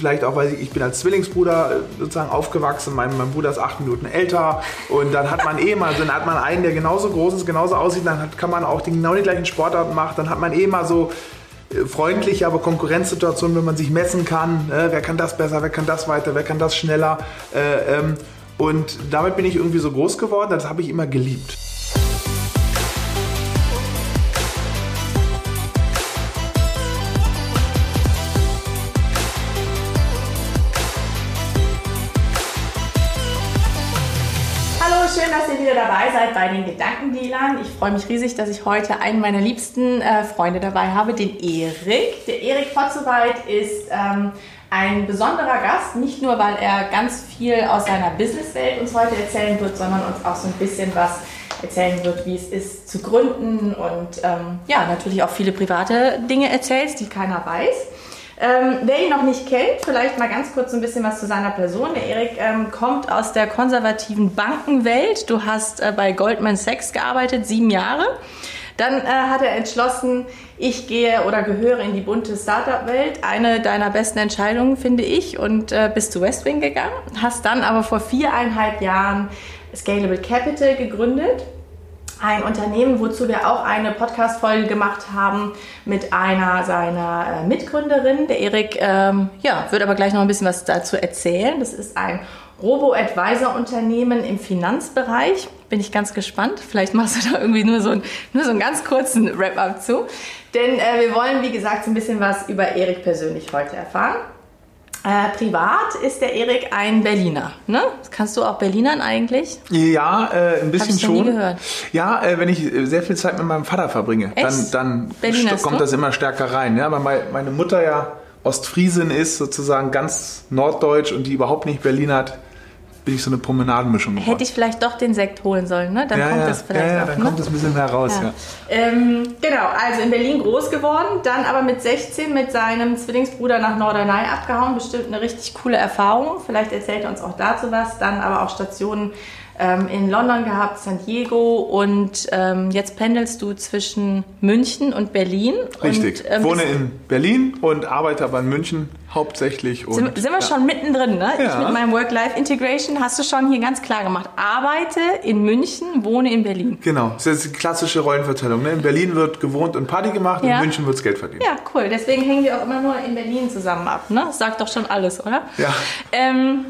vielleicht auch, weil ich, ich bin als Zwillingsbruder äh, sozusagen aufgewachsen, mein, mein Bruder ist acht Minuten älter. Und dann hat man eh mal, dann hat man einen, der genauso groß ist, genauso aussieht, dann hat, kann man auch die, genau die gleichen Sportarten machen, dann hat man eh mal so äh, freundliche, aber Konkurrenzsituationen, wenn man sich messen kann, äh, wer kann das besser, wer kann das weiter, wer kann das schneller. Äh, ähm, und damit bin ich irgendwie so groß geworden, das habe ich immer geliebt. Schön, dass ihr wieder dabei seid bei den Gedankendealern. Ich freue mich riesig, dass ich heute einen meiner liebsten äh, Freunde dabei habe, den Erik. Der Erik Potzowait ist ähm, ein besonderer Gast, nicht nur, weil er ganz viel aus seiner Businesswelt uns heute erzählen wird, sondern uns auch so ein bisschen was erzählen wird, wie es ist zu gründen und ähm, ja, natürlich auch viele private Dinge erzählst, die keiner weiß. Ähm, wer ihn noch nicht kennt, vielleicht mal ganz kurz ein bisschen was zu seiner Person. Der Erik ähm, kommt aus der konservativen Bankenwelt. Du hast äh, bei Goldman Sachs gearbeitet, sieben Jahre. Dann äh, hat er entschlossen, ich gehe oder gehöre in die bunte Startup-Welt. Eine deiner besten Entscheidungen, finde ich, und äh, bist zu Westwing gegangen. Hast dann aber vor viereinhalb Jahren Scalable Capital gegründet ein Unternehmen, wozu wir auch eine Podcast-Folge gemacht haben mit einer seiner äh, Mitgründerinnen. Der Erik ähm, ja, wird aber gleich noch ein bisschen was dazu erzählen. Das ist ein Robo-Advisor-Unternehmen im Finanzbereich. Bin ich ganz gespannt. Vielleicht machst du da irgendwie nur so, ein, nur so einen ganz kurzen Wrap-up zu. Denn äh, wir wollen, wie gesagt, so ein bisschen was über Erik persönlich heute erfahren. Äh, privat ist der Erik ein Berliner. Ne? Kannst du auch Berlinern eigentlich? Ja, äh, ein bisschen Hab ich schon. Nie gehört. Ja, äh, wenn ich äh, sehr viel Zeit mit meinem Vater verbringe, Echt? dann, dann kommt das immer stärker rein. Ja, weil meine Mutter ja Ostfriesin ist, sozusagen ganz norddeutsch und die überhaupt nicht Berlin hat bin ich so eine Promenadenmischung geworden. Hätte ich vielleicht doch den Sekt holen sollen, ne? Dann ja, kommt ja, das vielleicht ja, ja, auch, dann ne? kommt es ein bisschen mehr raus, ja. Ähm, genau, also in Berlin groß geworden, dann aber mit 16 mit seinem Zwillingsbruder nach Norderney abgehauen. Bestimmt eine richtig coole Erfahrung. Vielleicht erzählt er uns auch dazu was. Dann aber auch Stationen ähm, in London gehabt, San Diego und ähm, jetzt pendelst du zwischen München und Berlin. Richtig. Und, ähm, wohne in Berlin und arbeite aber in München hauptsächlich. Und, sind, sind wir ja. schon mittendrin, ne? Ja. Ich mit meinem Work-Life-Integration hast du schon hier ganz klar gemacht. Arbeite in München, wohne in Berlin. Genau, das ist die klassische Rollenverteilung. Ne? In Berlin wird gewohnt und Party gemacht, ja. in München wird Geld verdient. Ja, cool. Deswegen hängen wir auch immer nur in Berlin zusammen ab. Ne? Das sagt doch schon alles, oder? Ja. Ähm,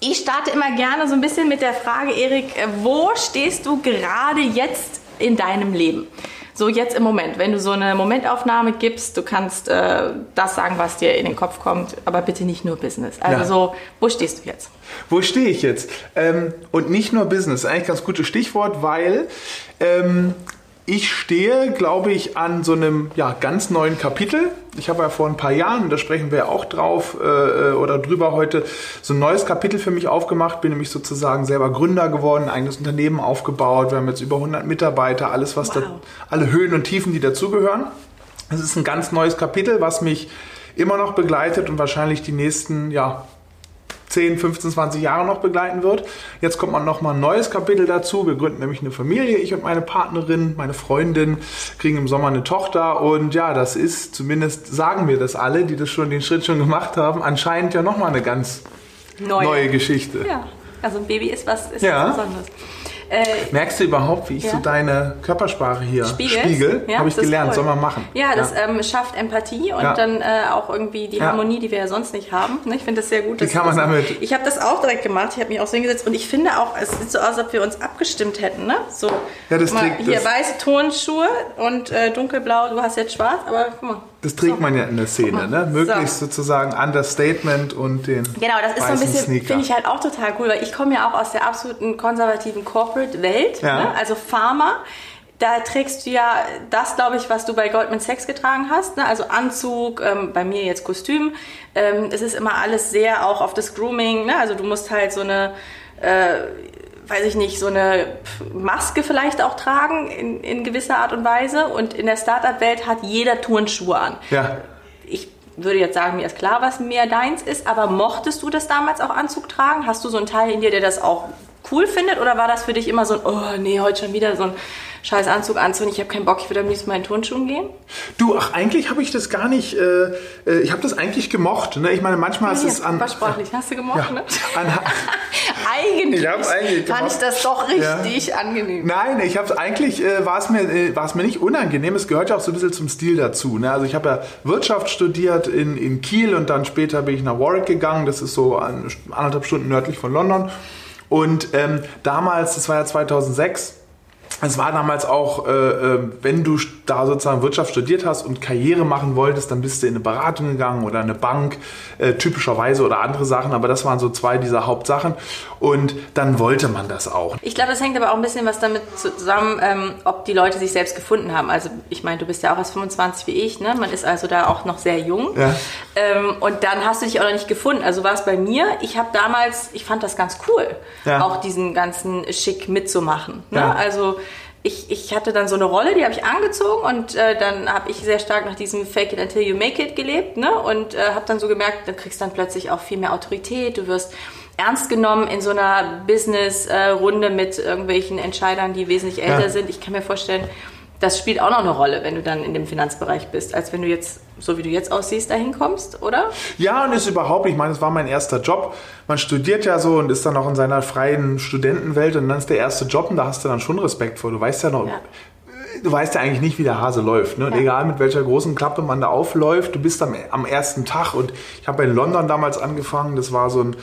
ich starte immer gerne so ein bisschen mit der Frage, Erik, äh, wo stehst du gerade jetzt in deinem Leben? So jetzt im Moment, wenn du so eine Momentaufnahme gibst, du kannst äh, das sagen, was dir in den Kopf kommt, aber bitte nicht nur Business. Also ja. so, wo stehst du jetzt? Wo stehe ich jetzt? Ähm, und nicht nur Business, eigentlich ganz gutes Stichwort, weil ähm, ich stehe, glaube ich, an so einem ja, ganz neuen Kapitel. Ich habe ja vor ein paar Jahren, da sprechen wir auch drauf äh, äh, oder drüber heute, so ein neues Kapitel für mich aufgemacht. Bin nämlich sozusagen selber Gründer geworden, ein eigenes Unternehmen aufgebaut. Wir haben jetzt über 100 Mitarbeiter, alles was wow. da, alle Höhen und Tiefen, die dazugehören. Es ist ein ganz neues Kapitel, was mich immer noch begleitet und wahrscheinlich die nächsten ja, 10, 15, 20 Jahre noch begleiten wird. Jetzt kommt man noch mal ein neues Kapitel dazu. Wir gründen nämlich eine Familie, ich und meine Partnerin, meine Freundin, kriegen im Sommer eine Tochter und ja, das ist, zumindest sagen wir das alle, die das schon den Schritt schon gemacht haben, anscheinend ja noch mal eine ganz neue, neue Geschichte. Ja, also ein Baby ist was, ist ja. was Besonderes. Äh, Merkst du überhaupt, wie ich ja. so deine Körpersprache hier Spiegelst? spiegel? Ja, Habe ich gelernt, cool. soll man machen. Ja, das ja. Ähm, schafft Empathie und dann äh, auch irgendwie die Harmonie, die wir ja sonst nicht haben. Ne, ich finde das sehr gut. Wie kann man damit? Ich habe das auch direkt gemacht. Ich habe mich auch so hingesetzt und ich finde auch, es sieht so aus, als ob wir uns abgestimmt hätten. Ne? So, ja, das mal, Hier das weiße Tonschuhe und äh, dunkelblau. Du hast jetzt schwarz, aber guck mal. Das trägt so. man ja in der Szene, ne? Möglichst so. sozusagen Understatement und den. Genau, das ist so ein bisschen, finde ich halt auch total cool, weil ich komme ja auch aus der absoluten konservativen Corporate-Welt, ja. ne? also Pharma. Da trägst du ja das, glaube ich, was du bei Goldman Sachs getragen hast. Ne? Also Anzug, ähm, bei mir jetzt Kostüm. Ähm, es ist immer alles sehr auch auf das Grooming. Ne? Also du musst halt so eine äh, weiß ich nicht, so eine Maske vielleicht auch tragen in, in gewisser Art und Weise. Und in der Startup-Welt hat jeder Turnschuhe an. Ja. Ich würde jetzt sagen, mir ist klar, was mehr deins ist, aber mochtest du das damals auch Anzug tragen? Hast du so einen Teil in dir, der das auch cool findet? Oder war das für dich immer so ein, oh nee, heute schon wieder so ein scheiß Anzug anziehen, ich habe keinen Bock, ich würde am liebsten mal in Turnschuhen gehen? Du, ach, eigentlich habe ich das gar nicht, äh, äh ich habe das eigentlich gemocht. Ne? Ich meine, manchmal ist es an... Sprachlich, hast du gemocht, ja, ne? An, eigentlich, ich eigentlich fand ich das doch richtig ja. angenehm. Nein, ich habe eigentlich, äh, war es mir, äh, mir nicht unangenehm, es gehört ja auch so ein bisschen zum Stil dazu. Ne? Also ich habe ja Wirtschaft studiert in, in Kiel und dann später bin ich nach Warwick gegangen, das ist so ein, anderthalb Stunden nördlich von London. Und ähm, damals, das war ja 2006, es war damals auch, äh, äh, wenn du da sozusagen Wirtschaft studiert hast und Karriere machen wolltest, dann bist du in eine Beratung gegangen oder eine Bank, äh, typischerweise oder andere Sachen, aber das waren so zwei dieser Hauptsachen und dann wollte man das auch. Ich glaube, das hängt aber auch ein bisschen was damit zusammen, ähm, ob die Leute sich selbst gefunden haben. Also ich meine, du bist ja auch erst 25 wie ich, ne? man ist also da auch noch sehr jung ja. ähm, und dann hast du dich auch noch nicht gefunden. Also war es bei mir, ich habe damals, ich fand das ganz cool, ja. auch diesen ganzen Schick mitzumachen. Ne? Ja. Also ich, ich hatte dann so eine Rolle, die habe ich angezogen und äh, dann habe ich sehr stark nach diesem Fake it until you make it gelebt ne? und äh, habe dann so gemerkt, du kriegst dann plötzlich auch viel mehr Autorität, du wirst ernst genommen in so einer Business-Runde äh, mit irgendwelchen Entscheidern, die wesentlich älter ja. sind. Ich kann mir vorstellen, das spielt auch noch eine Rolle, wenn du dann in dem Finanzbereich bist, als wenn du jetzt, so wie du jetzt aussiehst, dahin kommst, oder? Ja, und ist überhaupt, ich meine, es war mein erster Job. Man studiert ja so und ist dann auch in seiner freien Studentenwelt und dann ist der erste Job und da hast du dann schon Respekt vor. Du weißt ja noch, ja. du weißt ja eigentlich nicht, wie der Hase läuft. Ne? Und ja. egal mit welcher großen Klappe man da aufläuft, du bist am, am ersten Tag und ich habe in London damals angefangen, das war so ein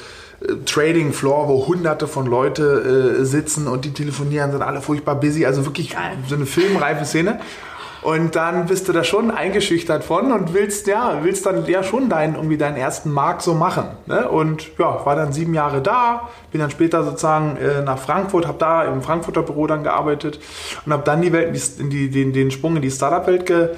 Trading Floor, wo hunderte von Leute äh, sitzen und die telefonieren, sind alle furchtbar busy. Also wirklich Geil. so eine filmreife Szene. Und dann bist du da schon eingeschüchtert von und willst ja, willst dann ja schon deinen, irgendwie deinen ersten Markt so machen. Ne? Und ja, war dann sieben Jahre da, bin dann später sozusagen äh, nach Frankfurt, habe da im Frankfurter Büro dann gearbeitet und habe dann die Welt, in die, den, den Sprung in die Startup-Welt ge,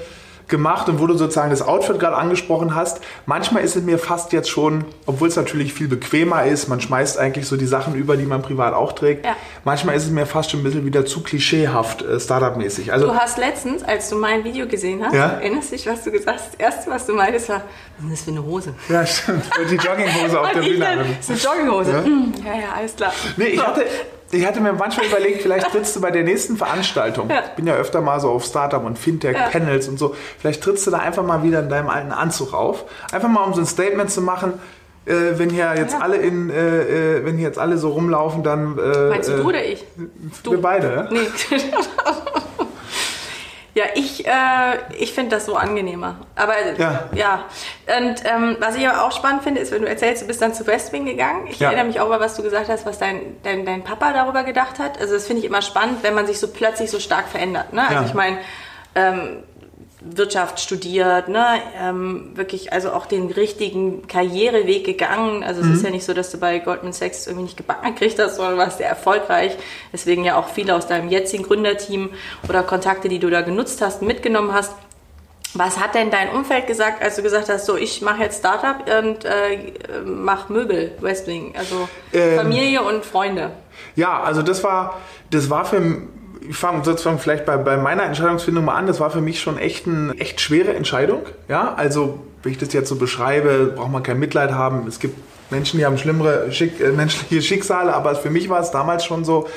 gemacht und wo du sozusagen das Outfit gerade angesprochen hast, manchmal ist es mir fast jetzt schon, obwohl es natürlich viel bequemer ist, man schmeißt eigentlich so die Sachen über, die man privat auch trägt, ja. manchmal ist es mir fast schon ein bisschen wieder zu klischeehaft äh, Startup-mäßig. Also, du hast letztens, als du mein Video gesehen hast, ja? erinnerst dich, was du gesagt hast? Das erste, was du meintest, war, was ist das für eine Hose? Ja, stimmt. Die Jogginghose auf der Bühne. Das ist eine Jogginghose. Ja? Hm, ja, ja, alles klar. Nee, ich hatte, ich hatte mir manchmal überlegt, vielleicht trittst du bei der nächsten Veranstaltung. Ja. Ich bin ja öfter mal so auf Startup und Fintech-Panels ja. und so. Vielleicht trittst du da einfach mal wieder in deinem alten Anzug auf. Einfach mal, um so ein Statement zu machen. Äh, wenn hier jetzt ja. alle in, äh, äh wenn hier jetzt alle so rumlaufen, dann. Äh, Meinst du, du oder ich? Du. Wir beide, ja? Nee. Ja, ich, äh, ich finde das so angenehmer. Aber ja. ja. Und ähm, was ich aber auch spannend finde, ist, wenn du erzählst, du bist dann zu Westwing gegangen. Ich ja. erinnere mich auch über, was du gesagt hast, was dein, dein, dein Papa darüber gedacht hat. Also das finde ich immer spannend, wenn man sich so plötzlich so stark verändert. Ne? Also ja. ich meine, ähm, Wirtschaft studiert, ne? Ähm, wirklich also auch den richtigen Karriereweg gegangen. Also mhm. es ist ja nicht so, dass du bei Goldman Sachs irgendwie nicht gebacken gekriegt hast, sondern warst sehr erfolgreich. Deswegen ja auch viele aus deinem jetzigen Gründerteam oder Kontakte, die du da genutzt hast, mitgenommen hast. Was hat denn dein Umfeld gesagt, als du gesagt hast, so ich mache jetzt Startup und äh, mache Möbel, Westwing, also ähm, Familie und Freunde? Ja, also das war, das war für ich fange sozusagen vielleicht bei, bei meiner Entscheidungsfindung mal an. Das war für mich schon echt eine echt schwere Entscheidung. Ja, also wenn ich das jetzt so beschreibe, braucht man kein Mitleid haben. Es gibt Menschen, die haben schlimmere Schick, äh, menschliche Schicksale, aber für mich war es damals schon so,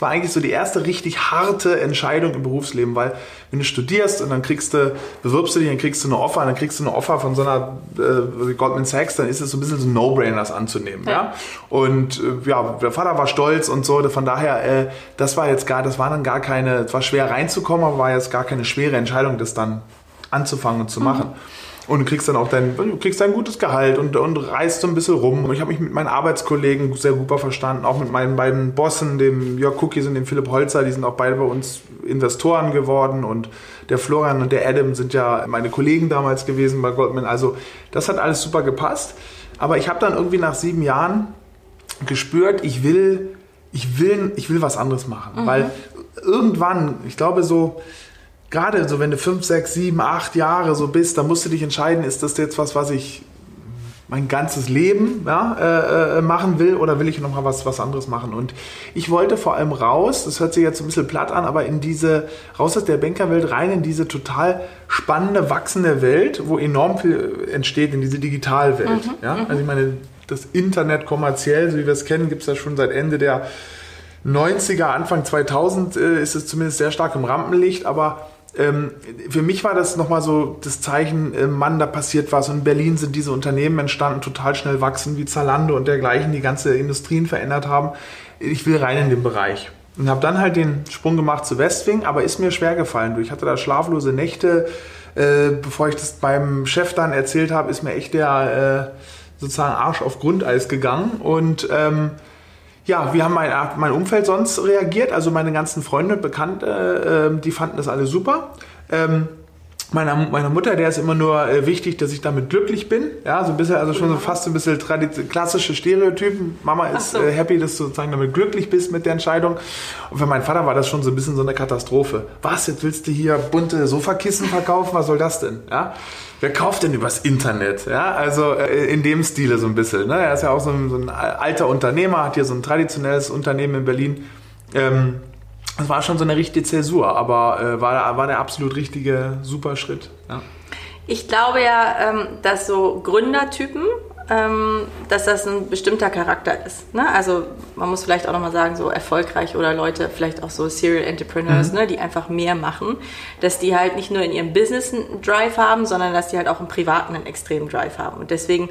es war eigentlich so die erste richtig harte Entscheidung im Berufsleben, weil wenn du studierst und dann kriegst du, bewirbst du dich, dann kriegst du eine Offer, dann kriegst du eine Offer von so einer äh, Goldman Sachs, dann ist es so ein bisschen so ein No-Brainer, das anzunehmen. Ja. ja? Und äh, ja, der Vater war stolz und so, von daher, äh, das war jetzt gar, das war dann gar keine, es war schwer reinzukommen, aber war jetzt gar keine schwere Entscheidung, das dann anzufangen und zu machen. Mhm und du kriegst dann auch dein, du kriegst ein gutes Gehalt und, und reist so ein bisschen rum. Ich habe mich mit meinen Arbeitskollegen sehr super verstanden, auch mit meinen beiden Bossen, dem Jörg Cookies und dem Philipp Holzer, die sind auch beide bei uns Investoren geworden und der Florian und der Adam sind ja meine Kollegen damals gewesen bei Goldman. Also das hat alles super gepasst. Aber ich habe dann irgendwie nach sieben Jahren gespürt, ich will, ich will, ich will was anderes machen. Mhm. Weil irgendwann, ich glaube so, gerade so, wenn du fünf, sechs, sieben, acht Jahre so bist, dann musst du dich entscheiden, ist das jetzt was, was ich mein ganzes Leben ja, äh, äh, machen will oder will ich noch mal was, was anderes machen? Und ich wollte vor allem raus, das hört sich jetzt ein bisschen platt an, aber in diese, raus aus der Bankerwelt, rein in diese total spannende, wachsende Welt, wo enorm viel entsteht, in diese Digitalwelt. Mhm, ja? Mhm. Also ich meine, das Internet kommerziell, so wie wir es kennen, gibt es ja schon seit Ende der 90er, Anfang 2000 äh, ist es zumindest sehr stark im Rampenlicht, aber ähm, für mich war das nochmal so das Zeichen, äh, Mann, da passiert was. Und in Berlin sind diese Unternehmen entstanden, total schnell wachsen, wie Zalando und dergleichen, die ganze Industrien verändert haben. Ich will rein in den Bereich. Und habe dann halt den Sprung gemacht zu Westwing, aber ist mir schwer gefallen. Ich hatte da schlaflose Nächte. Äh, bevor ich das beim Chef dann erzählt habe, ist mir echt der äh, sozusagen Arsch auf Grundeis gegangen. Und ähm, ja, wie haben mein, mein Umfeld sonst reagiert? Also meine ganzen Freunde, Bekannte, äh, die fanden das alle super. Ähm, meiner, meiner Mutter, der ist immer nur äh, wichtig, dass ich damit glücklich bin. Ja, so ein bisschen, also schon so fast ein bisschen klassische Stereotypen. Mama ist so. äh, happy, dass du sozusagen damit glücklich bist mit der Entscheidung. Und für meinen Vater war das schon so ein bisschen so eine Katastrophe. Was, jetzt willst du hier bunte Sofakissen verkaufen? Was soll das denn? Ja. Wer kauft denn übers Internet? Ja, also äh, in dem Stile so ein bisschen. Ne? Er ist ja auch so ein, so ein alter Unternehmer, hat hier so ein traditionelles Unternehmen in Berlin. Ähm, das war schon so eine richtige Zäsur, aber äh, war, war der absolut richtige, super Schritt. Ja. Ich glaube ja, ähm, dass so Gründertypen, ähm, dass das ein bestimmter Charakter ist. Ne? Also man muss vielleicht auch nochmal sagen, so erfolgreich oder Leute, vielleicht auch so Serial Entrepreneurs, mhm. ne, die einfach mehr machen, dass die halt nicht nur in ihrem Business einen Drive haben, sondern dass die halt auch im Privaten einen extremen Drive haben. Und deswegen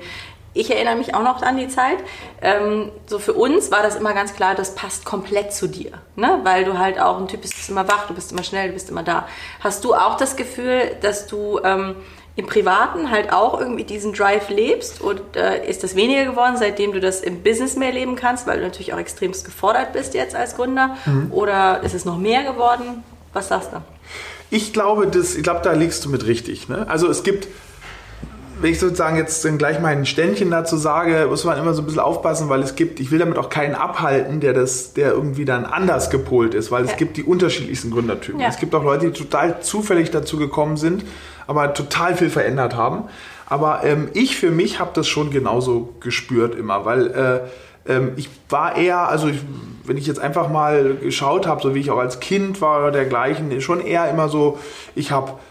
ich erinnere mich auch noch an die Zeit. Ähm, so für uns war das immer ganz klar, das passt komplett zu dir. Ne? Weil du halt auch ein Typ bist, du bist immer wach, du bist immer schnell, du bist immer da. Hast du auch das Gefühl, dass du ähm, im Privaten halt auch irgendwie diesen Drive lebst? Oder ist das weniger geworden, seitdem du das im Business mehr leben kannst, weil du natürlich auch extremst gefordert bist jetzt als Gründer? Mhm. Oder ist es noch mehr geworden? Was sagst du? Ich glaube, das, ich glaube, da liegst du mit richtig. Ne? Also es gibt wenn ich sozusagen jetzt gleich mein Ständchen dazu sage, muss man immer so ein bisschen aufpassen, weil es gibt, ich will damit auch keinen abhalten, der das, der irgendwie dann anders gepolt ist, weil ja. es gibt die unterschiedlichsten Gründertypen. Ja. Es gibt auch Leute, die total zufällig dazu gekommen sind, aber total viel verändert haben. Aber ähm, ich für mich habe das schon genauso gespürt immer, weil äh, ähm, ich war eher, also ich, wenn ich jetzt einfach mal geschaut habe, so wie ich auch als Kind war oder dergleichen, schon eher immer so, ich habe äh,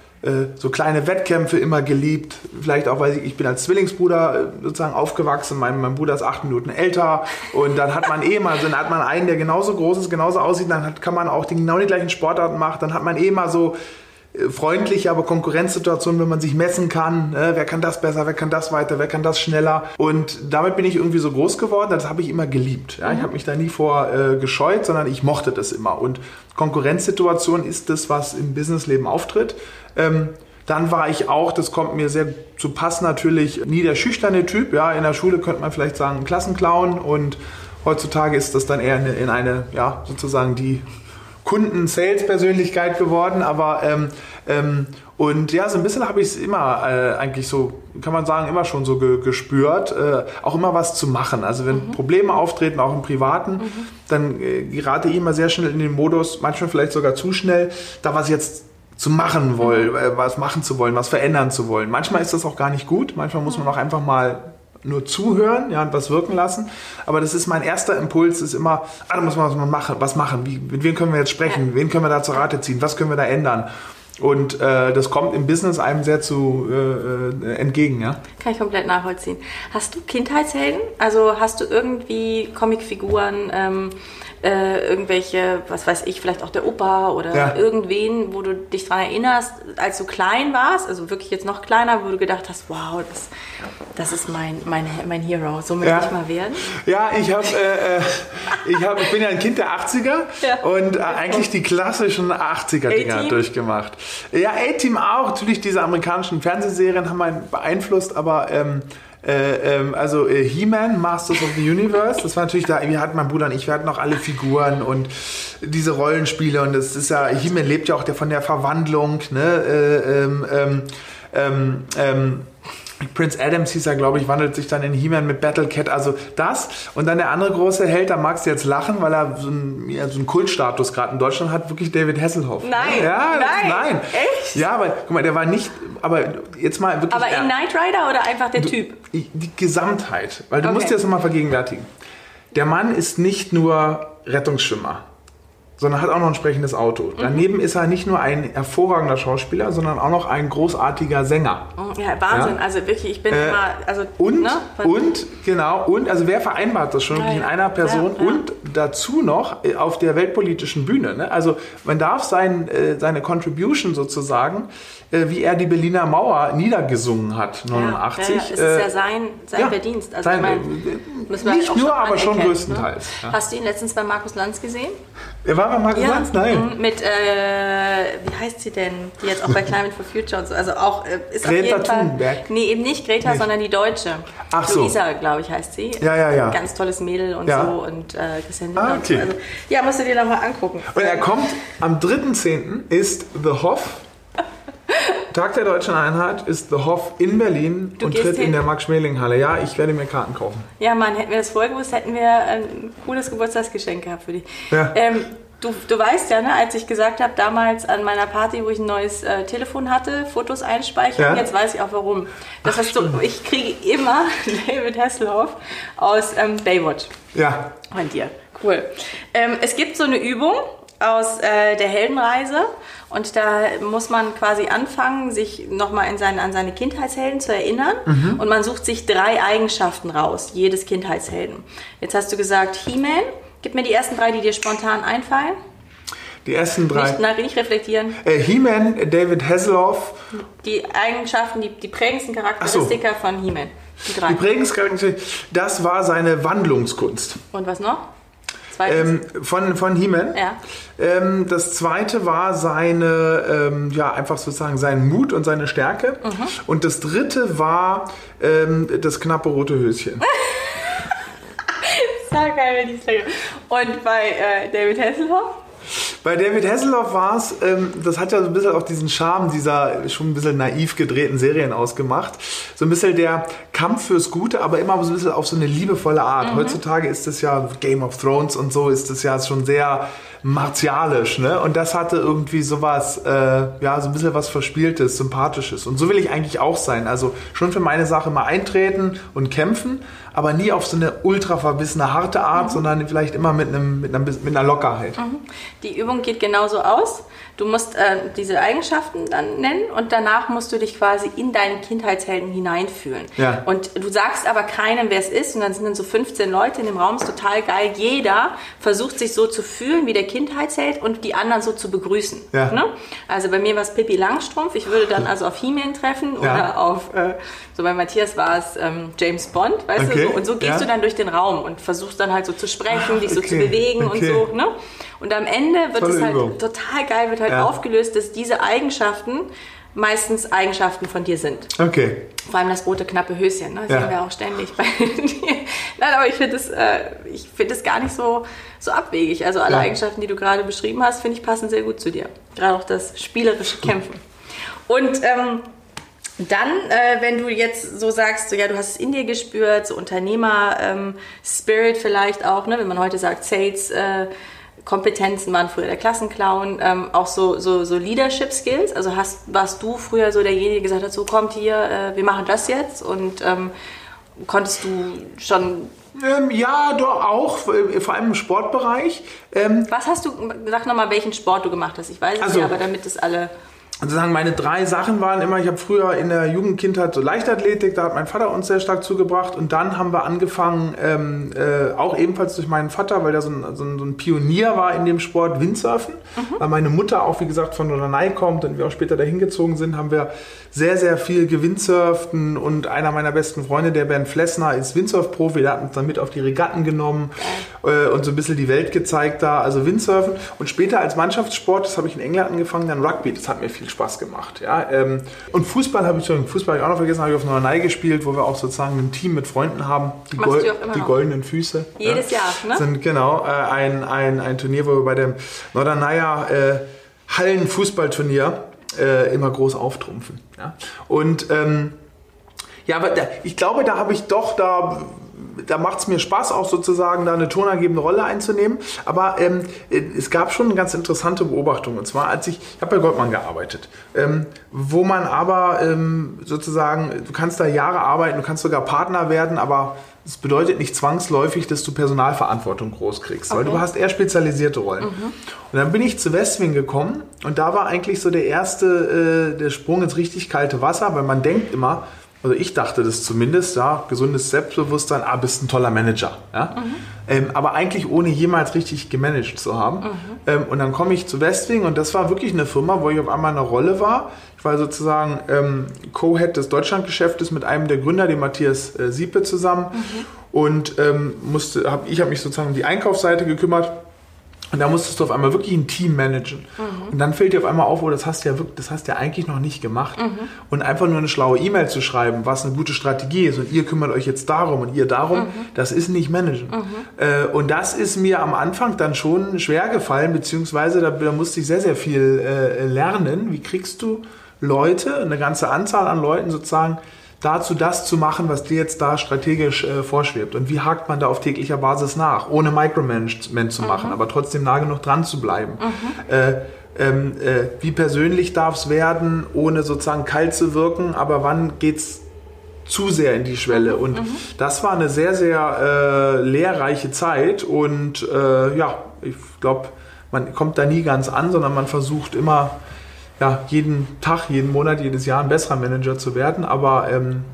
so kleine Wettkämpfe immer geliebt. Vielleicht auch, weil ich, ich bin als Zwillingsbruder äh, sozusagen aufgewachsen. Mein, mein Bruder ist acht Minuten älter. Und dann hat man eh mal, so, dann hat man einen, der genauso groß ist, genauso aussieht. Dann hat, kann man auch die, genau die gleichen Sportarten machen. Dann hat man eh mal so äh, freundliche, aber Konkurrenzsituationen, wenn man sich messen kann. Ne? Wer kann das besser, wer kann das weiter, wer kann das schneller. Und damit bin ich irgendwie so groß geworden. Das habe ich immer geliebt. Ja? Ich mhm. habe mich da nie vor äh, gescheut, sondern ich mochte das immer. Und Konkurrenzsituation ist das, was im Businessleben auftritt. Ähm, dann war ich auch, das kommt mir sehr zu Pass natürlich, nie der schüchterne Typ. Ja, in der Schule könnte man vielleicht sagen Klassenclown und heutzutage ist das dann eher in, in eine, ja, sozusagen die Kunden-Sales-Persönlichkeit geworden. Aber ähm, ähm, und ja, so ein bisschen habe ich es immer äh, eigentlich so, kann man sagen, immer schon so ge gespürt, äh, auch immer was zu machen. Also wenn mhm. Probleme auftreten, auch im Privaten, mhm. dann äh, gerate ich immer sehr schnell in den Modus, manchmal vielleicht sogar zu schnell, da was jetzt zu machen wollen, äh, was machen zu wollen, was verändern zu wollen. Manchmal ist das auch gar nicht gut. Manchmal muss man auch einfach mal nur zuhören ja, und was wirken lassen. Aber das ist mein erster Impuls, ist immer, ah, da muss man was machen, was machen. Wie, mit wem können wir jetzt sprechen? Wen können wir da zur Rate ziehen? Was können wir da ändern? Und äh, das kommt im Business einem sehr zu äh, äh entgegen, ja. Kann ich komplett nachvollziehen. Hast du Kindheitshelden? Also hast du irgendwie Comicfiguren? Ähm, äh, irgendwelche, was weiß ich, vielleicht auch der Opa oder ja. irgendwen, wo du dich daran erinnerst, als du klein warst, also wirklich jetzt noch kleiner, wo du gedacht hast, wow, das, das ist mein, mein, mein Hero, so möchte ja. ich mal werden? Ja, ich, hab, äh, äh, ich, hab, ich bin ja ein Kind der 80er ja. und äh, eigentlich die klassischen 80er-Dinger durchgemacht. Ja, A-Team auch, natürlich diese amerikanischen Fernsehserien haben einen beeinflusst, aber ähm, äh, ähm, also äh, He-Man, Masters of the Universe, das war natürlich da, wir hatten mein Bruder und ich, wir hatten auch alle Figuren und diese Rollenspiele und das ist ja, He-Man lebt ja auch der, von der Verwandlung, ne? Äh, ähm, ähm, ähm, ähm Prince Adams hieß er, glaube ich, wandelt sich dann in He-Man mit Battle Cat, also das. Und dann der andere große Held, da magst du jetzt lachen, weil er so einen, ja, so einen Kultstatus gerade in Deutschland hat, wirklich David Hasselhoff. Nein, ja, nein, nein. Echt? Ja, aber guck mal, der war nicht, aber jetzt mal wirklich. Aber in Knight Rider oder einfach der du, Typ? Die Gesamtheit, weil du okay. musst dir das mal vergegenwärtigen. Der Mann ist nicht nur Rettungsschwimmer. Sondern hat auch noch ein sprechendes Auto. Daneben ist er nicht nur ein hervorragender Schauspieler, sondern auch noch ein großartiger Sänger. Ja, Wahnsinn. Ja. Also wirklich, ich bin Äh, immer. Also, Und, ne? und, genau, und, also wer vereinbart das schon wirklich in ja. einer Person Ja, ja. und dazu noch äh, auf der weltpolitischen Bühne. Ne? Also man darf sein, äh, seine Contribution sozusagen, wie er die Berliner Mauer niedergesungen hat, 89. Ja, ja, es ist äh, ja sein, sein ja, Verdienst. Also sein- ich mein, äh, nicht nur, aber schon größtenteils, Ne? Hast du ihn letztens bei Markus Lanz gesehen? Er war bei Markus Lanz? Nein. mhm, Mit, äh, wie heißt sie denn? Die jetzt auch bei Climate for Future und so. Also auch, äh, ist auf Greta jeden Fall. Thunberg? Nee, eben nicht Greta, Nicht. sondern die Deutsche. Ach so. Luisa, glaube ich, heißt sie. Ja, ja, ja. Ganz tolles Mädel und Ja. so. Und äh, Christian Ah, okay. Also, ja, musst du dir nochmal angucken. Und er kommt am 3.10. ist The Hoff. Tag der Deutschen Einheit ist The Hoff in Berlin Du und tritt in hin? der Max-Schmeling-Halle. Ja, ich werde mir Karten kaufen. Ja, Mann, hätten wir das vorher gewusst, hätten wir ein cooles Geburtstagsgeschenk gehabt für dich. Ja. Ähm, du, du weißt ja, ne, als ich gesagt habe, damals an meiner Party, wo ich ein neues äh, Telefon hatte, Fotos einspeichern, Ja. jetzt weiß ich auch warum. Das Ach, heißt, so, ich kriege immer David Hasselhoff aus ähm, Baywatch Ja, von dir. Cool. Ähm, es gibt so eine Übung aus äh, der Heldenreise und da muss man quasi anfangen, sich nochmal in seine, an seine Kindheitshelden zu erinnern und man sucht sich drei Eigenschaften raus, jedes Kindheitshelden. Jetzt hast du gesagt He-Man. Gib mir die ersten drei, die dir spontan einfallen. die ersten drei. Nicht, na, nicht reflektieren. Äh, He-Man, David Hasselhoff. Die Eigenschaften, die, die prägendsten Charakteristika von He-Man. Die drei. Die Prägungscharakter, das war seine Wandlungskunst. und was noch? Ähm, von, von He-Man. ja. Ähm, das zweite war seine, ähm, ja, einfach sozusagen sein Mut und seine Stärke. Mhm. Und das dritte war ähm, das knappe rote Höschen. Sag geil, wenn ich sage. Und bei äh, David Hasselhoff? Bei David Hasselhoff war es, ähm, das hat ja so ein bisschen auch diesen Charme dieser schon ein bisschen naiv gedrehten Serien ausgemacht. So ein bisschen der Kampf fürs Gute, aber immer so ein bisschen auf so eine liebevolle Art. Heutzutage ist es ja Game of Thrones und so ist es ja schon sehr martialisch, ne? Und das hatte irgendwie sowas, äh, ja, so ein bisschen was Verspieltes, Sympathisches. Und so will ich eigentlich auch sein. Also schon für meine Sache mal eintreten und kämpfen, aber nie auf so eine ultra verbissene, harte Art, sondern vielleicht immer mit, einem, mit, einer, mit einer Lockerheit. Die Übung geht genauso aus. Du musst äh, diese Eigenschaften dann nennen und danach musst du dich quasi in deinen Kindheitshelden hineinfühlen. Ja. Und du sagst aber keinem, wer es ist, und dann sind dann so 15 Leute in dem Raum, ist total geil. Jeder versucht sich so zu fühlen wie der Kindheitsheld und die anderen so zu begrüßen. Ja. Ne? Also bei mir war es Pippi Langstrumpf. Ich würde dann also auf He-Man treffen Ja. oder auf, äh, so bei Matthias war es ähm, James Bond, weißt Okay. du? So, und so gehst du dann durch den Raum und versuchst dann halt so zu sprechen, Ach, dich so zu okay. bewegen Okay. und so. Ne? Und am Ende wird Tolle es halt Übung. total geil, wird halt Ja. aufgelöst, dass diese Eigenschaften meistens Eigenschaften von dir sind. Okay. Vor allem das rote knappe Höschen, ne? das Ja. sehen wir auch ständig bei dir. Nein, aber ich finde es äh, ich find es gar nicht so, so abwegig. Also alle Ja. Eigenschaften, die du gerade beschrieben hast, finde ich passen sehr gut zu dir. Gerade auch das spielerische Kämpfen. Und ähm, dann, äh, wenn du jetzt so sagst, so, ja, du hast es in dir gespürt, so Unternehmer-Spirit vielleicht auch, ne? wenn man heute sagt, Sales, äh, Kompetenzen waren früher der Klassenclown, ähm, auch so, so, so Leadership Skills. Also hast, warst du früher so derjenige, der gesagt hat, so kommt hier, äh, wir machen das jetzt und ähm, konntest du schon, Ähm, ja, doch auch, äh, vor allem im Sportbereich. Ähm, was hast du, sag nochmal, welchen Sport du gemacht hast. Ich weiß es Also- ja, aber damit das alle, also sagen, meine drei Sachen waren immer, ich habe früher in der Jugendkindheit so Leichtathletik, da hat mein Vater uns sehr stark zugebracht und dann haben wir angefangen, ähm, äh, auch ebenfalls durch meinen Vater, weil der so ein, so ein, so ein Pionier war in dem Sport, Windsurfen. Weil meine Mutter auch, wie gesagt, von Norderney kommt und wir auch später dahin gezogen sind, haben wir sehr, sehr viel gewindsurften und einer meiner besten Freunde, der Bernd Flessner, ist Windsurf-Profi, der hat uns dann mit auf die Regatten genommen äh, und so ein bisschen die Welt gezeigt da, also Windsurfen. Und später als Mannschaftssport, das habe ich in England angefangen, dann Rugby, das hat mir viel Spaß gemacht. Ja? Ähm, und Fußball habe ich, Fußball habe ich auch noch vergessen, habe ich auf Norderney gespielt, wo wir auch sozusagen ein Team mit Freunden haben, die, Gol die goldenen Füße. Jedes Jahr, ne? Sind genau äh, ein, ein, ein Turnier, wo wir bei dem Norderneyer äh, Hallenfußballturnier äh, immer groß auftrumpfen. Ja? Und ähm, ja, aber da, ich glaube, da habe ich doch da da macht es mir Spaß, auch sozusagen da eine tonergebende Rolle einzunehmen. Aber ähm, es gab schon eine ganz interessante Beobachtung. Und zwar, als ich, ich habe bei Goldman gearbeitet, ähm, wo man aber ähm, sozusagen, du kannst da Jahre arbeiten, du kannst sogar Partner werden, aber das bedeutet nicht zwangsläufig, dass du Personalverantwortung groß kriegst, okay. weil du hast eher spezialisierte Rollen. Mhm. Und dann bin ich zu Westwing gekommen und da war eigentlich so der erste, äh, der Sprung ins richtig kalte Wasser, weil man denkt immer, also ich dachte das zumindest, ja, gesundes Selbstbewusstsein, ah, bist ein toller Manager. Ja? Mhm. Ähm, aber eigentlich ohne jemals richtig gemanagt zu haben. Mhm. Ähm, und dann komme ich zu Westwing und das war wirklich eine Firma, wo ich auf einmal eine Rolle war. Ich war sozusagen ähm, Co-Head des Deutschlandgeschäftes mit einem der Gründer, dem Matthias äh, Siepe, zusammen. Mhm. Und ähm, musste, hab, ich habe mich sozusagen um die Einkaufsseite gekümmert und da musstest du auf einmal wirklich ein Team managen. Mhm. Und dann fällt dir auf einmal auf, oh, das hast du ja wirklich, das hast du ja eigentlich noch nicht gemacht. Mhm. Und einfach nur eine schlaue E-Mail zu schreiben, was eine gute Strategie ist und ihr kümmert euch jetzt darum und ihr darum, mhm. das ist nicht managen. Mhm. Äh, und das ist mir am Anfang dann schon schwer gefallen, beziehungsweise da, da musste ich sehr, sehr viel äh, lernen. Wie kriegst du Leute, eine ganze Anzahl an Leuten sozusagen, dazu, das zu machen, was dir jetzt da strategisch äh, vorschwebt. Und wie hakt man da auf täglicher Basis nach, ohne Micromanagement zu machen, mhm. aber trotzdem nah genug dran zu bleiben. Mhm. Äh, ähm, äh, wie persönlich darf es werden, ohne sozusagen kalt zu wirken, aber wann geht's zu sehr in die Schwelle. Und mhm. das war eine sehr, sehr äh, lehrreiche Zeit. Und äh, ja, ich glaube, man kommt da nie ganz an, sondern man versucht immer ja, jeden Tag, jeden Monat, jedes Jahr ein besserer Manager zu werden. Aber ähm,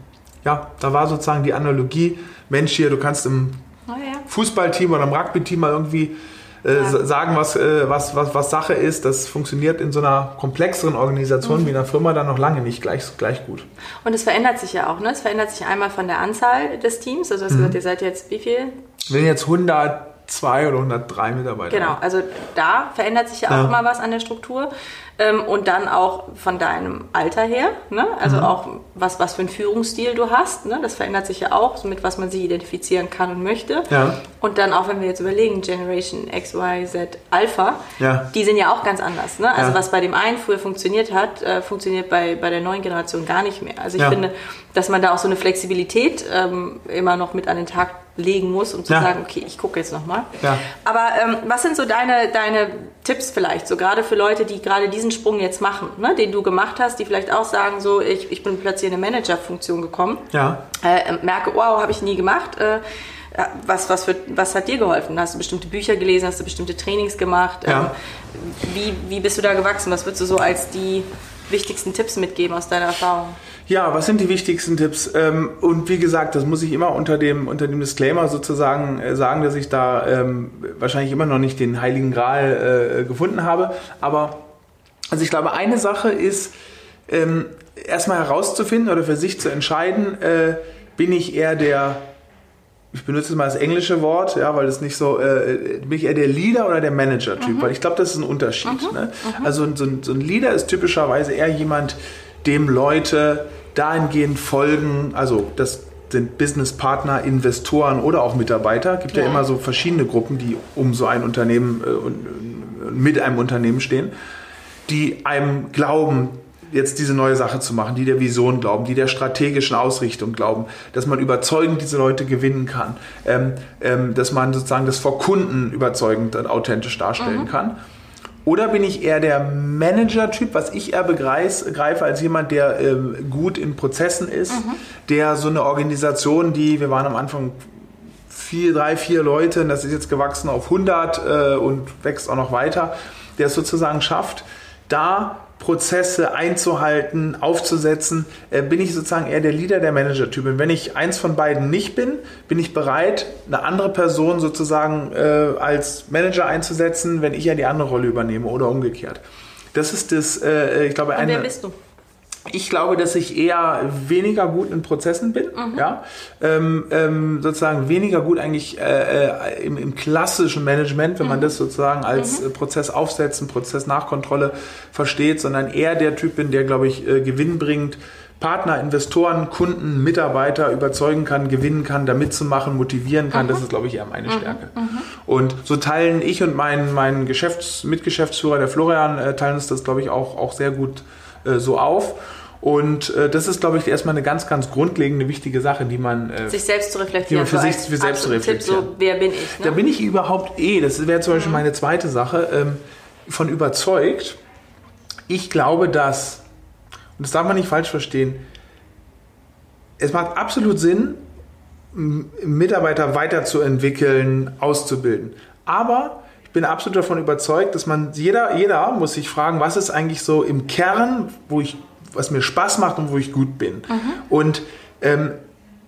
ja, da war sozusagen die Analogie, Mensch hier, du kannst im oh ja. Fußballteam oder im Rugby-Team mal irgendwie äh, ja. sagen, was, äh, was, was, was Sache ist. Das funktioniert in so einer komplexeren Organisation mhm. wie einer Firma dann noch lange nicht gleich, gleich gut. Und es verändert sich ja auch, ne? Es verändert sich einmal von der Anzahl des Teams. Also, mhm. gesagt, ihr seid jetzt wie viel? Wir sind jetzt 102 oder 103 Mitarbeiter. Genau, also da verändert sich ja auch ja. mal was an der Struktur. Ähm, und dann auch von deinem Alter her, ne? also mhm. auch was, was für einen Führungsstil du hast, ne? das verändert sich ja auch, so mit was man sich identifizieren kann und möchte. Ja. Und dann auch, wenn wir jetzt überlegen, Generation X, Y, Z, Alpha, ja. die sind ja auch ganz anders. Ne? Also ja. was bei dem einen früher funktioniert hat, äh, funktioniert bei, bei der neuen Generation gar nicht mehr. Also ich finde, dass man da auch so eine Flexibilität ähm, immer noch mit an den Tag legen muss, um zu sagen, okay, ich gucke jetzt nochmal. Ja. Aber ähm, was sind so deine, deine Tipps vielleicht, so gerade für Leute, die gerade diesen Sprung jetzt machen, ne, den du gemacht hast, die vielleicht auch sagen, so, ich, ich bin plötzlich in eine Managerfunktion gekommen, ja. äh, merke, wow, habe ich nie gemacht. Äh, was, was, für, was hat dir geholfen? Hast du bestimmte Bücher gelesen? Hast du bestimmte Trainings gemacht? Ja. Ähm, wie, wie bist du da gewachsen? Was würdest du so als die wichtigsten Tipps mitgeben aus deiner Erfahrung? Ja, was sind die wichtigsten Tipps? Ähm, und wie gesagt, das muss ich immer unter dem, unter dem Disclaimer sozusagen äh, sagen, dass ich da ähm, wahrscheinlich immer noch nicht den heiligen Gral äh, gefunden habe. Aber also ich glaube, eine Sache ist, ähm, erstmal herauszufinden oder für sich zu entscheiden, äh, bin ich eher der ich benutze mal das englische Wort, ja, weil es nicht so, äh, bin ich eher der Leader oder der Manager-Typ, mhm. weil ich glaube, das ist ein Unterschied. Mhm. Ne? Mhm. Also so ein, so ein, Leader ist typischerweise eher jemand, dem Leute dahingehend folgen, also das sind Businesspartner, Investoren oder auch Mitarbeiter. Es gibt ja. ja. immer so verschiedene Gruppen, die um so ein Unternehmen äh, und mit einem Unternehmen stehen, die einem glauben, jetzt diese neue Sache zu machen, die der Vision glauben, die der strategischen Ausrichtung glauben, dass man überzeugend diese Leute gewinnen kann, ähm, ähm, dass man sozusagen das vor Kunden überzeugend und authentisch darstellen mhm. kann. Oder bin ich eher der Manager-Typ, was ich eher begreife als jemand, der ähm, gut in Prozessen ist, mhm. der so eine Organisation, die, wir waren am Anfang vier, drei, vier Leute, das ist jetzt gewachsen auf 100 äh, und wächst auch noch weiter, der es sozusagen schafft, da Prozesse einzuhalten, aufzusetzen, äh, bin ich sozusagen eher der Leader, der Manager-Typ. Und wenn ich eins von beiden nicht bin, bin ich bereit, eine andere Person sozusagen äh, als Manager einzusetzen, wenn ich ja die andere Rolle übernehme oder umgekehrt. Das ist das, äh, ich glaube, eine. Und wer bist du? Ich glaube, dass ich eher weniger gut in Prozessen bin, mhm. ja, ähm, ähm, sozusagen weniger gut eigentlich äh, äh im, im, klassischen Management, wenn mhm. man das sozusagen als mhm. Prozess aufsetzen, Prozess Nachkontrolle versteht, sondern eher der Typ bin, der, glaube ich, äh, Gewinn bringt, Partner, Investoren, Kunden, Mitarbeiter überzeugen kann, gewinnen kann, da mitzumachen, motivieren kann. Das mhm. ist, glaube ich, eher meine mhm. Stärke. Mhm. Und so teilen ich und mein, mein Geschäfts-, Mitgeschäftsführer, der Florian, äh, teilen uns das, glaube ich, auch, auch sehr gut äh, so auf. Und äh, das ist, glaube ich, erstmal eine ganz, ganz grundlegende, wichtige Sache, die man... Äh, sich selbst zu reflektieren. für sich für selbst zu reflektieren. Tipp, so, wer bin ich? Ne? Da bin ich überhaupt eh, das wäre zum Beispiel mhm. meine zweite Sache, ähm, von überzeugt. Ich glaube, dass, und das darf man nicht falsch verstehen, es macht absolut Sinn, Mitarbeiter weiterzuentwickeln, auszubilden. Aber bin absolut davon überzeugt, dass man, jeder, jeder muss sich fragen, was ist eigentlich so im Kern, wo ich, was mir Spaß macht und wo ich gut bin. Mhm. Und ähm,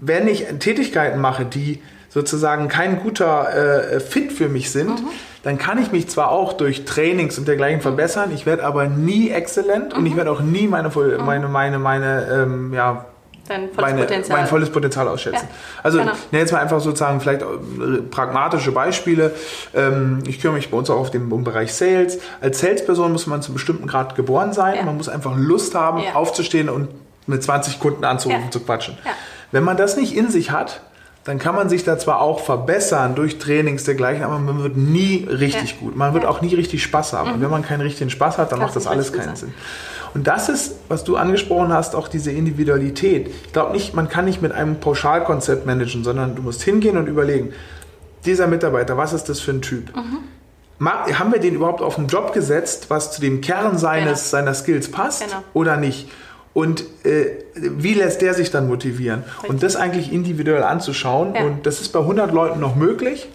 wenn ich Tätigkeiten mache, die sozusagen kein guter äh, Fit für mich sind, mhm. dann kann ich mich zwar auch durch Trainings und dergleichen verbessern, ich werde aber nie exzellent mhm. und ich mhm. werde auch nie meine, meine, meine, meine, meine ähm, ja, Dein volles meine, Potenzial. mein volles Potenzial ausschätzen. Ja, also genau. jetzt mal einfach sozusagen vielleicht äh, pragmatische Beispiele. Ähm, ich kümmere mich bei uns auch auf den Bereich Sales. Als Salesperson muss man zu einem bestimmten Grad geboren sein. Ja. Man muss einfach Lust haben, ja. aufzustehen und mit 20 Kunden anzurufen, zu quatschen. Wenn man das nicht in sich hat, dann kann man sich da zwar auch verbessern durch Trainings dergleichen, aber man wird nie richtig ja. gut. Man wird ja. auch nie richtig Spaß haben. Mhm. Und wenn man keinen richtigen Spaß hat, dann Kann macht das alles keinen Sinn. Und das ist, was du angesprochen hast, auch diese Individualität. Ich glaube nicht, man kann nicht mit einem Pauschalkonzept managen, sondern du musst hingehen und überlegen, dieser Mitarbeiter, was ist das für ein Typ? Mhm. Haben wir den überhaupt auf einen Job gesetzt, was zu dem Kern seines, genau. seiner Skills passt genau. oder nicht? Und äh, wie lässt der sich dann motivieren? Richtig. Und das eigentlich individuell anzuschauen. Ja. Und das ist bei 100 Leuten noch möglich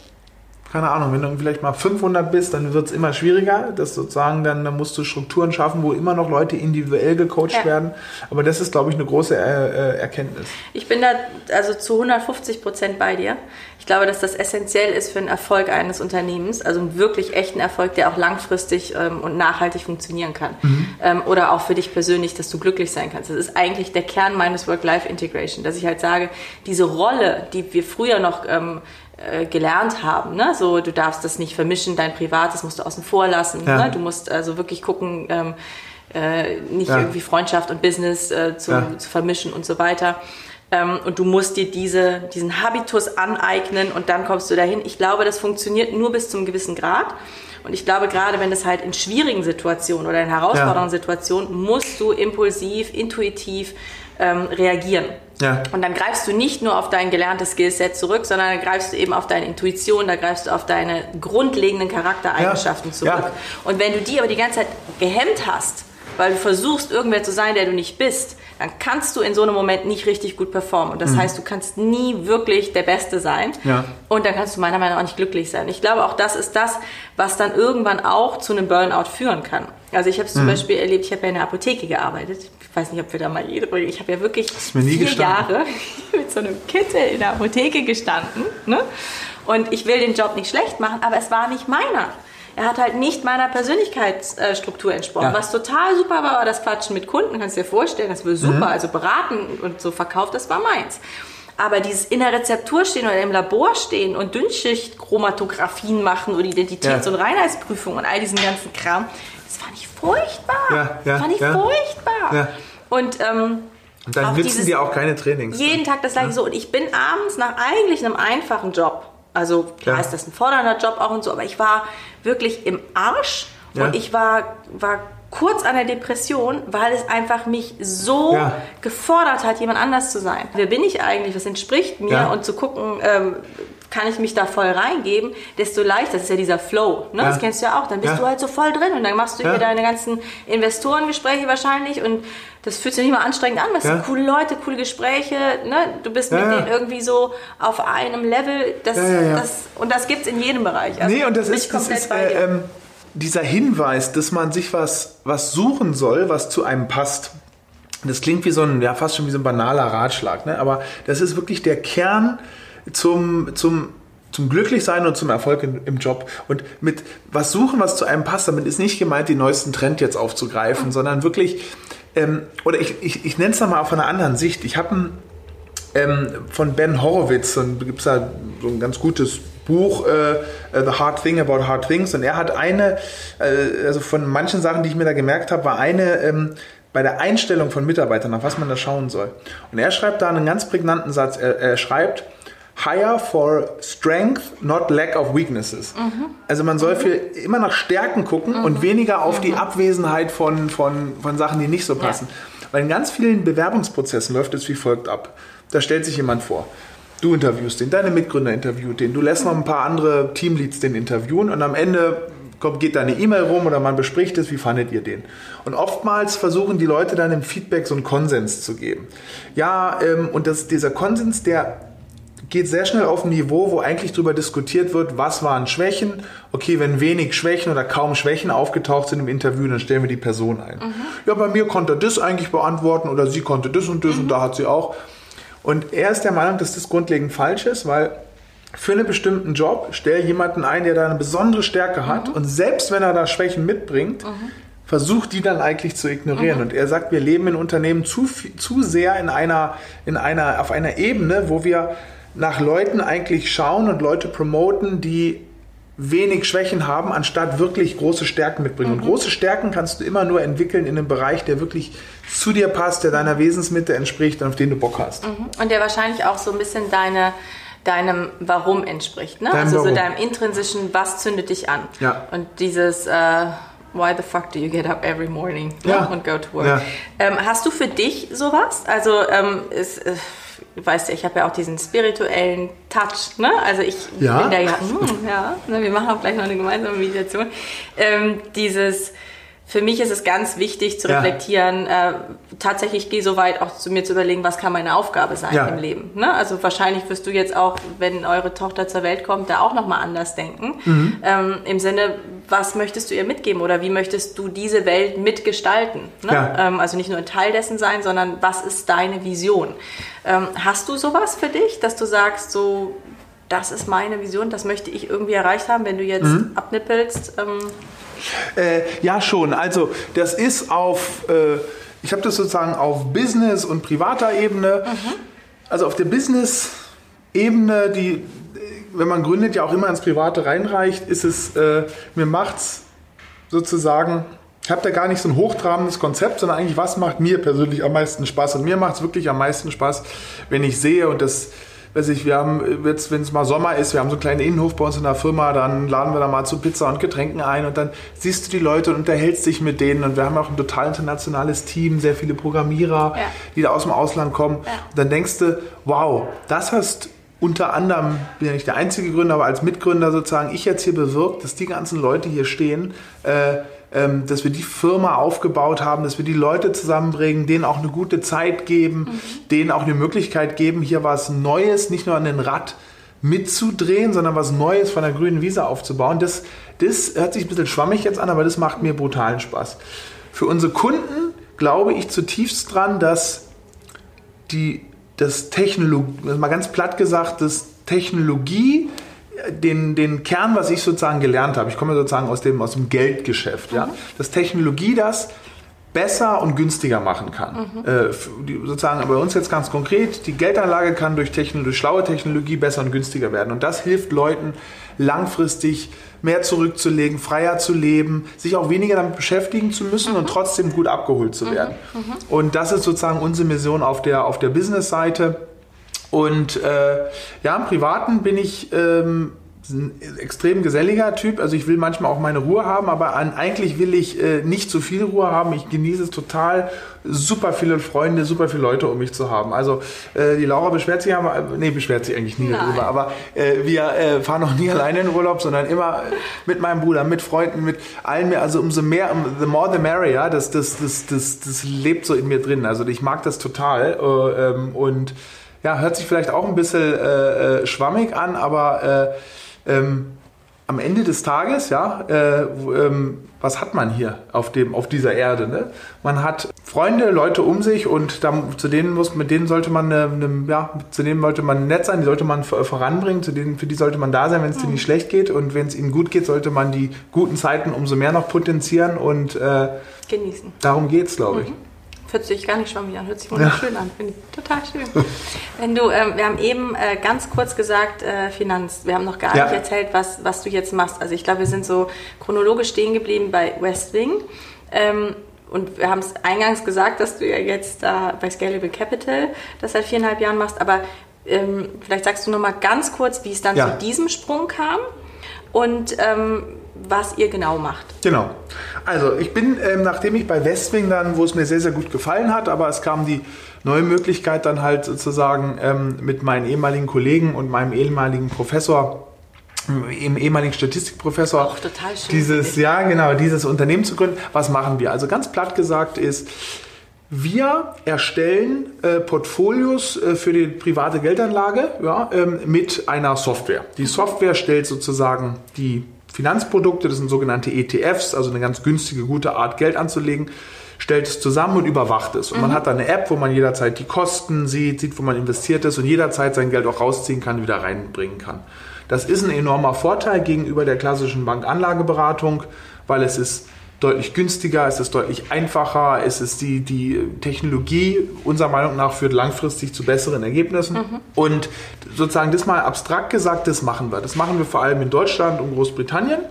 keine Ahnung, wenn du vielleicht mal 500 bist, dann wird es immer schwieriger. Das sozusagen, dann, dann, musst du Strukturen schaffen, wo immer noch Leute individuell gecoacht ja. werden. Aber das ist, glaube ich, eine große äh, äh Erkenntnis. Ich bin da also zu 150 Prozent bei dir. Ich glaube, dass das essentiell ist für den Erfolg eines Unternehmens, also einen wirklich echten Erfolg, der auch langfristig ähm, und nachhaltig funktionieren kann. Mhm. Ähm, oder auch für dich persönlich, dass du glücklich sein kannst. Das ist eigentlich der Kern meines Work-Life-Integration, dass ich halt sage, diese Rolle, die wir früher noch ähm, äh, gelernt haben. Ne? So, du darfst das nicht vermischen, dein Privates musst du außen vor lassen. Ja. Ne? Du musst also wirklich gucken, ähm, äh, nicht ja. irgendwie Freundschaft und Business äh, zu, ja. zu, vermischen und so weiter. Ähm, und du musst dir diese, diesen Habitus aneignen und dann kommst du dahin. Ich glaube, das funktioniert nur bis zum gewissen Grad. Und ich glaube, gerade wenn es halt in schwierigen Situationen oder in herausfordernden Situationen, musst du impulsiv, intuitiv ähm, reagieren. Ja. Und dann greifst du nicht nur auf dein gelerntes Skillset zurück, sondern dann greifst du eben auf deine Intuition, da greifst du auf deine grundlegenden Charaktereigenschaften ja. zurück. Ja. Und wenn du die aber die ganze Zeit gehemmt hast, weil du versuchst, irgendwer zu sein, der du nicht bist, dann kannst du in so einem Moment nicht richtig gut performen. Und das mhm. heißt, du kannst nie wirklich der Beste sein. Ja. Und dann kannst du meiner Meinung nach auch nicht glücklich sein. Ich glaube, auch das ist das, was dann irgendwann auch zu einem Burnout führen kann. Also ich habe es zum mhm. Beispiel erlebt, ich habe ja in der Apotheke gearbeitet. Ich weiß nicht, ob wir da mal jede Ich habe ja wirklich vier gestanden. Jahre mit so einem Kittel in der Apotheke gestanden. Ne? Und ich will den Job nicht schlecht machen, aber es war nicht meiner. Er hat halt nicht meiner Persönlichkeitsstruktur entsprochen. Ja. Was total super war, war das Quatschen mit Kunden. Kannst du dir vorstellen, das war super. Mhm. Also beraten und so verkauft, das war meins. Aber dieses in der Rezeptur stehen oder im Labor stehen und Dünnschichtchromatographien machen oder Identitäts- ja. und Reinheitsprüfung und all diesen ganzen Kram, das fand ich furchtbar. Ja, ja, fand ich ja. furchtbar. Ja. Und, ähm, und dann nützen dir auch keine Trainings. Jeden Tag das gleiche so. Und ich bin abends nach eigentlich einem einfachen Job, also klar ja. ist das ein fordernder Job auch und so, aber ich war wirklich im Arsch ja. und ich war, war kurz an der Depression, weil es einfach mich so ja. gefordert hat, jemand anders zu sein. Wer bin ich eigentlich? Was entspricht mir? Ja. Und zu gucken, ähm, kann ich mich da voll reingeben, desto leichter, ist ja dieser Flow, ne? Ja. das kennst du ja auch, dann bist du halt so voll drin und dann machst du hier deine ganzen Investorengespräche wahrscheinlich und das fühlt sich nicht mal anstrengend an, weil es sind coole Leute, coole Gespräche, ne? du bist mit denen irgendwie so auf einem Level, das, das, und das gibt es in jedem Bereich. Also nee, und das ist, das ist äh, ähm, dieser Hinweis, dass man sich was, was suchen soll, was zu einem passt. Das klingt wie so ein, ja, fast schon wie so ein banaler Ratschlag, ne? aber das ist wirklich der Kern zum, zum, zum Glücklichsein und zum Erfolg in, im Job. Und mit was suchen, was zu einem passt, damit ist nicht gemeint, den neuesten Trend jetzt aufzugreifen, mhm. sondern wirklich, ähm, oder ich, ich, ich nenne es nochmal auf einer anderen Sicht. Ich habe ähm, von Ben Horowitz, und gibt es da so ein ganz gutes Buch äh, äh, The Hard Thing About Hard Things und er hat eine, äh, also von manchen Sachen, die ich mir da gemerkt habe, war eine ähm, bei der Einstellung von Mitarbeitern, auf was man da schauen soll. Und er schreibt da einen ganz prägnanten Satz. Er, er schreibt, Hire for strength, not lack of weaknesses. Mhm. Also man soll mhm. für immer nach Stärken gucken mhm. und weniger auf die mhm. Abwesenheit von, von, von Sachen, die nicht so passen. Ja. Weil in ganz vielen Bewerbungsprozessen läuft es wie folgt ab. Da stellt sich jemand vor. Du interviewst den, deine Mitgründer interviewt den, du lässt noch ein paar andere Teamleads den interviewen und am Ende kommt, geht da eine E-Mail rum oder man bespricht es, wie fandet ihr den? Und oftmals versuchen die Leute dann im Feedback so einen Konsens zu geben. Ja, ähm, und das, dieser Konsens, der geht sehr schnell auf ein Niveau, wo eigentlich darüber diskutiert wird, was waren Schwächen. Okay, wenn wenig Schwächen oder kaum Schwächen aufgetaucht sind im Interview, dann stellen wir die Person ein. Mhm. Ja, bei mir konnte er das eigentlich beantworten oder sie konnte das und das mhm. und da hat sie auch. Und er ist der Meinung, dass das grundlegend falsch ist, weil für einen bestimmten Job stell jemanden ein, der da eine besondere Stärke hat mhm. und selbst wenn er da Schwächen mitbringt, mhm. versucht die dann eigentlich zu ignorieren. Mhm. Und er sagt, wir leben in Unternehmen zu, zu sehr in einer, in einer, auf einer Ebene, wo wir nach Leuten eigentlich schauen und Leute promoten, die wenig Schwächen haben, anstatt wirklich große Stärken mitbringen. Und mhm. große Stärken kannst du immer nur entwickeln in einem Bereich, der wirklich zu dir passt, der deiner Wesensmitte entspricht und auf den du Bock hast. Mhm. Und der wahrscheinlich auch so ein bisschen deine deinem Warum entspricht. Ne? also Warum. so deinem intrinsischen, was zündet dich an? Ja. Und dieses uh, Why the fuck do you get up every morning ne? ja. und go to work? Ja. Ähm, hast du für dich sowas? Also ähm, ist, weißt du, ich habe ja auch diesen spirituellen Touch, ne? Also ich ja? bin da ja, hm, ja, ne? wir machen auch gleich noch eine gemeinsame Meditation. Ähm, dieses für mich ist es ganz wichtig zu reflektieren, ja. äh, tatsächlich gehe so weit auch zu mir zu überlegen, was kann meine Aufgabe sein ja. im Leben. Ne? Also wahrscheinlich wirst du jetzt auch, wenn eure Tochter zur Welt kommt, da auch nochmal anders denken. Mhm. Ähm, Im Sinne, was möchtest du ihr mitgeben oder wie möchtest du diese Welt mitgestalten? Ne? Ja. Ähm, also nicht nur ein Teil dessen sein, sondern was ist deine Vision? Ähm, hast du sowas für dich, dass du sagst, so das ist meine Vision, das möchte ich irgendwie erreicht haben, wenn du jetzt mhm. abnippelst? Ähm, äh, ja, schon. Also das ist auf, äh, ich habe das sozusagen auf Business- und privater Ebene. Mhm. Also auf der Business-Ebene, die, wenn man gründet, ja auch immer ins Private reinreicht, ist es, äh, mir macht's sozusagen, ich habe da gar nicht so ein hochtrabendes Konzept, sondern eigentlich, was macht mir persönlich am meisten Spaß? Und mir macht es wirklich am meisten Spaß, wenn ich sehe und das weiß ich, wir haben jetzt, wenn es mal Sommer ist, wir haben so einen kleinen Innenhof bei uns in der Firma, dann laden wir da mal zu Pizza und Getränken ein und dann siehst du die Leute und unterhältst dich mit denen und wir haben auch ein total internationales Team, sehr viele Programmierer, ja. die da aus dem Ausland kommen. Ja. Und dann denkst du, wow, das hast unter anderem, bin ja nicht der einzige Gründer, aber als Mitgründer sozusagen, ich jetzt hier bewirkt, dass die ganzen Leute hier stehen, äh, ähm, dass wir die Firma aufgebaut haben, dass wir die Leute zusammenbringen, denen auch eine gute Zeit geben, mhm. denen auch eine Möglichkeit geben, hier was Neues, nicht nur an den Rad mitzudrehen, sondern was Neues von der grünen Wiese aufzubauen. Das, das hört sich ein bisschen schwammig jetzt an, aber das macht mir brutalen Spaß. Für unsere Kunden glaube ich zutiefst dran, dass die, das Technologie, mal ganz platt gesagt, das Technologie den, den Kern, was ich sozusagen gelernt habe, ich komme sozusagen aus dem, aus dem Geldgeschäft, mhm. ja, dass Technologie das besser und günstiger machen kann. Mhm. Äh, die, sozusagen bei uns jetzt ganz konkret, die Geldanlage kann durch, durch schlaue Technologie besser und günstiger werden. Und das hilft Leuten langfristig mehr zurückzulegen, freier zu leben, sich auch weniger damit beschäftigen zu müssen mhm. und trotzdem gut abgeholt zu werden. Mhm. mhm. Und das ist sozusagen unsere Mission auf der, auf der Business-Seite und äh, ja, im Privaten bin ich ähm, ein extrem geselliger Typ. Also ich will manchmal auch meine Ruhe haben, aber an, eigentlich will ich äh, nicht zu viel Ruhe haben. Ich genieße es total, super viele Freunde, super viele Leute um mich zu haben. Also äh, die Laura beschwert sich aber, nee, beschwert sich eigentlich nie Nein. darüber, aber äh, wir äh, fahren auch nie alleine in Urlaub, sondern immer mit meinem Bruder, mit Freunden, mit allen mehr. Also umso mehr, the more the merrier, das, das, das, das, das lebt so in mir drin. Also ich mag das total äh, ähm, und ja, hört sich vielleicht auch ein bisschen äh, äh, schwammig an, aber äh, ähm, am Ende des Tages, ja, äh, ähm, was hat man hier auf, dem, auf dieser Erde? Ne? Man hat Freunde, Leute um sich und da, zu denen muss, mit denen sollte man, äh, ne, ja, zu denen sollte man nett sein, die sollte man voranbringen, zu denen, für die sollte man da sein, wenn es mhm. denen nicht schlecht geht und wenn es ihnen gut geht, sollte man die guten Zeiten umso mehr noch potenzieren und äh, genießen. Darum geht es, glaube ich. Mhm. Hört sich gar nicht schwammig an, hört sich wunderschön ja. an, finde ich total schön. Wenn du, ähm, wir haben eben äh, ganz kurz gesagt, äh, Finanz. Wir haben noch gar ja. nicht erzählt, was, was du jetzt machst. Also ich glaube, wir sind so chronologisch stehen geblieben bei West Wing. Ähm, und wir haben es eingangs gesagt, dass du ja jetzt da bei Scalable Capital das seit viereinhalb Jahren machst. Aber ähm, vielleicht sagst du noch mal ganz kurz, wie es dann ja. zu diesem Sprung kam und ähm, was ihr genau macht. Genau. Also ich bin, ähm, nachdem ich bei Westwing dann, wo es mir sehr, sehr gut gefallen hat, aber es kam die neue Möglichkeit dann halt sozusagen ähm, mit meinen ehemaligen Kollegen und meinem ehemaligen Professor im ehemaligen Statistikprofessor Auch total schön, dieses ja genau dieses Unternehmen zu gründen. Was machen wir? Also ganz platt gesagt ist wir erstellen äh, Portfolios äh, für die private Geldanlage ja, ähm, mit einer Software. Die Software stellt sozusagen die Finanzprodukte, das sind sogenannte ETFs, also eine ganz günstige, gute Art, Geld anzulegen, stellt es zusammen und überwacht es. Und man hat da eine App, wo man jederzeit die Kosten sieht, sieht, wo man investiert ist und jederzeit sein Geld auch rausziehen kann, wieder reinbringen kann. Das ist ein enormer Vorteil gegenüber der klassischen Bankanlageberatung, weil es ist deutlich günstiger, es ist deutlich einfacher, es ist die, die Technologie unserer Meinung nach führt langfristig zu besseren Ergebnissen. Und sozusagen das mal abstrakt gesagt, das machen wir. Das machen wir vor allem in Deutschland und Großbritannien.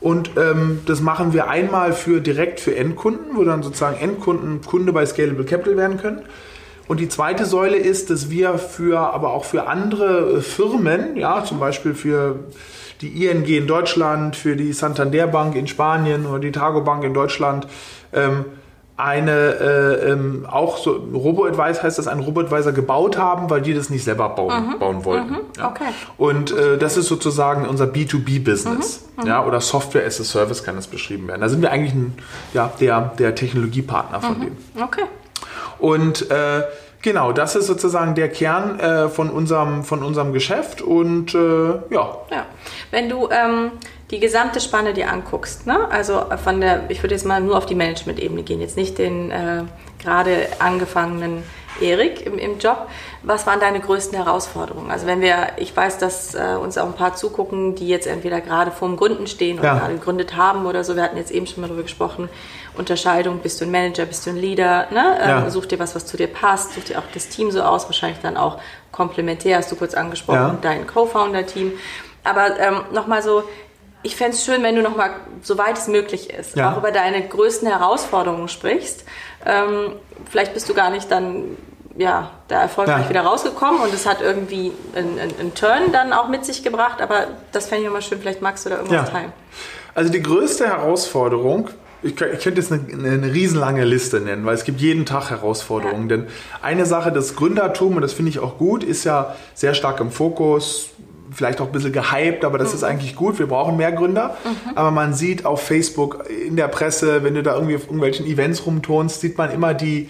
Und ähm, das machen wir einmal für direkt für Endkunden, wo dann sozusagen Endkunden Kunde bei Scalable Capital werden können. Und die zweite Säule ist, dass wir für, aber auch für andere Firmen, ja, zum Beispiel für die ING in Deutschland, für die Santander Bank in Spanien oder die Targo Bank in Deutschland, ähm, eine äh, ähm, auch so Robo-Advice heißt das, einen Robo-Advisor gebaut haben, weil die das nicht selber bauen, bauen wollten. Ja. okay. Und äh, das ist sozusagen unser B2B-Business. Ja, oder Software as a Service kann das beschrieben werden. Da sind wir eigentlich ein, ja, der, der Technologiepartner von denen. Okay. Und äh, genau, das ist sozusagen der Kern äh, von, unserem, von unserem Geschäft. Und äh, ja, Ja. Wenn du ähm, die gesamte Spanne dir anguckst, ne? also von der, ich würde jetzt mal nur auf die Management-Ebene gehen, jetzt nicht den äh, gerade angefangenen Erik im, im Job. Was waren deine größten Herausforderungen? Also wenn wir, ich weiß, dass äh, uns auch ein paar zugucken, die jetzt entweder gerade vorm Gründen stehen oder Ja. gerade gegründet haben oder so. Wir hatten jetzt eben schon mal darüber gesprochen. Unterscheidung, bist du ein Manager, bist du ein Leader, ne? Ähm, Ja. Such dir was, was zu dir passt, such dir auch das Team so aus, wahrscheinlich dann auch komplementär, hast du kurz angesprochen, Ja. dein Co-Founder-Team. Aber ähm, nochmal so, ich fände es schön, wenn du nochmal, soweit es möglich ist, Ja. auch über deine größten Herausforderungen sprichst. Ähm, vielleicht bist du gar nicht dann ja, da erfolgreich Ja. wieder rausgekommen und es hat irgendwie einen, einen, einen Turn dann auch mit sich gebracht, aber das fände ich nochmal schön, vielleicht magst du da irgendwas Ja. teilen. Also die größte Herausforderung, ich, kö- ich könnte jetzt eine, eine riesenlange Liste nennen, weil es gibt jeden Tag Herausforderungen. Denn eine Sache, das Gründertum, und das finde ich auch gut, ist ja sehr stark im Fokus, vielleicht auch ein bisschen gehypt, aber das ist eigentlich gut. Wir brauchen mehr Gründer. Aber man sieht auf Facebook, in der Presse, wenn du da irgendwie auf irgendwelchen Events rumtonst, sieht man immer die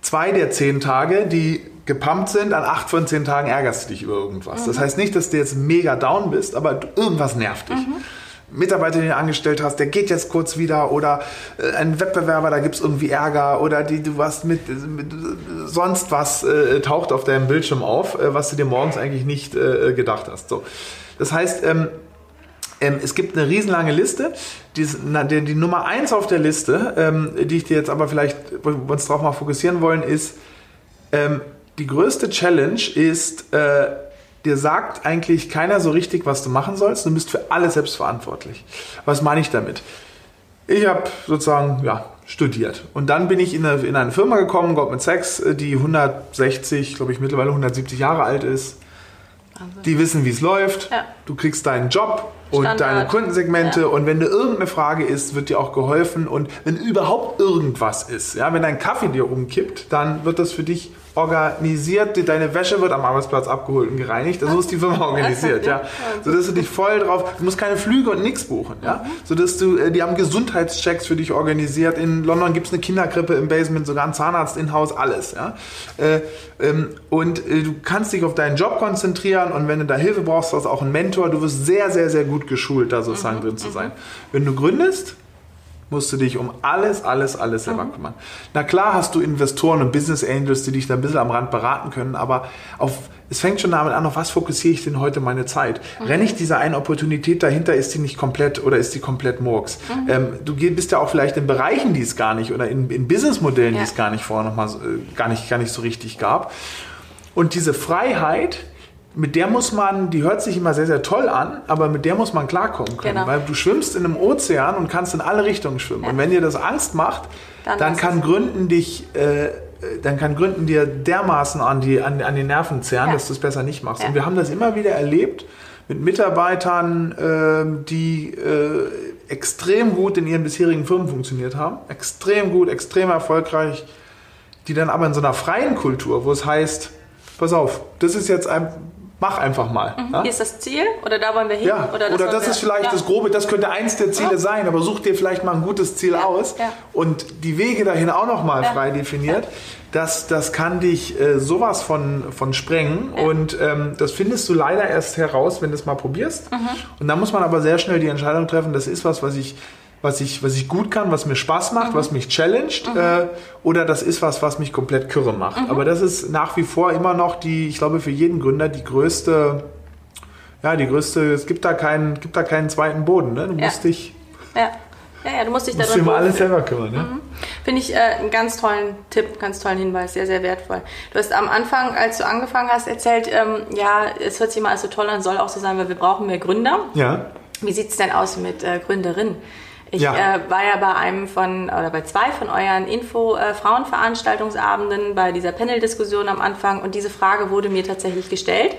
zwei der zehn Tage, die gepumpt sind, an acht von zehn Tagen ärgerst du dich über irgendwas. Das heißt nicht, dass du jetzt mega down bist, aber irgendwas nervt dich. Mitarbeiter, den du angestellt hast, der geht jetzt kurz wieder oder äh, ein Wettbewerber, da gibt es irgendwie Ärger oder die, du was mit, mit sonst was äh, taucht auf deinem Bildschirm auf, äh, was du dir morgens eigentlich nicht äh, gedacht hast. So. Das heißt, ähm, ähm, es gibt eine riesenlange Liste. Die, die, die Nummer eins auf der Liste, ähm, die ich dir jetzt aber vielleicht, uns darauf mal fokussieren wollen, ist, ähm, die größte Challenge ist, äh, dir sagt eigentlich keiner so richtig, was du machen sollst. Du bist für alles selbst verantwortlich. Was meine ich damit? Ich habe sozusagen ja, studiert und dann bin ich in eine, in eine Firma gekommen, Goldman Sachs, die 160, glaube ich mittlerweile 170 Jahre alt ist. Die wissen, wie es läuft. Ja. Du kriegst deinen Job und Standard. deine Kundensegmente. Ja. und wenn dir irgendeine Frage ist, wird dir auch geholfen. Und wenn überhaupt irgendwas ist, ja, wenn dein Kaffee dir umkippt, dann wird das für dich organisiert, deine Wäsche wird am Arbeitsplatz abgeholt und gereinigt, so ist die Firma organisiert, ja, so dass du dich voll drauf, du musst keine Flüge und nichts buchen, ja, so dass du, äh, die haben Gesundheitschecks für dich organisiert, in London gibt es eine Kinderkrippe im Basement, sogar einen Zahnarzt in Haus, alles, ja, äh, ähm, und äh, du kannst dich auf deinen Job konzentrieren. Und wenn du da Hilfe brauchst, hast du auch einen Mentor, du wirst sehr, sehr, sehr gut geschult, da sozusagen drin zu sein. Wenn du gründest, musst du dich um alles, alles, alles selber kümmern. Na klar hast du Investoren und Business Angels, die dich da ein bisschen am Rand beraten können, aber auf, es fängt schon damit an, auf was fokussiere ich denn heute meine Zeit? Renne ich dieser einen Opportunität dahinter, ist die nicht komplett oder ist die komplett Murks? Ähm, du bist ja auch vielleicht in Bereichen, die es gar nicht oder in, in Businessmodellen, Ja. die es gar nicht vorher noch mal so, äh, gar nicht, gar nicht so richtig gab. Und diese Freiheit, mit der muss man, die hört sich immer sehr, sehr toll an, aber mit der muss man klarkommen können. Genau. Weil du schwimmst in einem Ozean und kannst in alle Richtungen schwimmen. Und wenn dir das Angst macht, Dann dann, kann. Gründen dich, äh, dann kann Gründen dir dermaßen an die, an, an die Nerven zerren, Ja. dass du es besser nicht machst. Ja. Und wir haben das immer wieder erlebt mit Mitarbeitern, ähm, die äh, extrem gut in ihren bisherigen Firmen funktioniert haben, extrem gut, extrem erfolgreich, die dann aber in so einer freien Kultur, wo es heißt, pass auf, das ist jetzt ein, mach einfach mal. Mhm. Ja? Hier ist das Ziel oder da wollen wir hin? Ja, oder das, oder das ist vielleicht ja. das Grobe, das könnte eins der Ziele ja. sein, aber such dir vielleicht mal ein gutes Ziel aus und die Wege dahin auch nochmal frei definiert. Das, das kann dich äh, sowas von, von sprengen und ähm, das findest du leider erst heraus, wenn du es mal probierst. Mhm. Und dann muss man aber sehr schnell die Entscheidung treffen, das ist was, was ich was ich, was ich gut kann, was mir Spaß macht, mhm. was mich challenged, mhm. äh, oder das ist was, was mich komplett kürre macht. Mhm. Aber das ist nach wie vor immer noch die, ich glaube, für jeden Gründer die größte, ja, die größte, es gibt da keinen, gibt da keinen zweiten Boden. Ne? Du musst dich. Ja. Ja, ja, du musst dich darum alles selber kümmern. Ne? Mhm. Finde ich äh, einen ganz tollen Tipp, ganz tollen Hinweis, sehr, sehr wertvoll. Du hast am Anfang, als du angefangen hast, erzählt, ähm, ja, es hört sich mal so toll an, soll auch so sein, weil wir brauchen mehr Gründer. Ja. Wie sieht es denn aus mit äh, Gründerinnen? Ich ja. äh, war ja bei einem von, oder bei zwei von euren Info-Frauenveranstaltungsabenden äh, bei dieser Panel-Diskussion am Anfang und diese Frage wurde mir tatsächlich gestellt.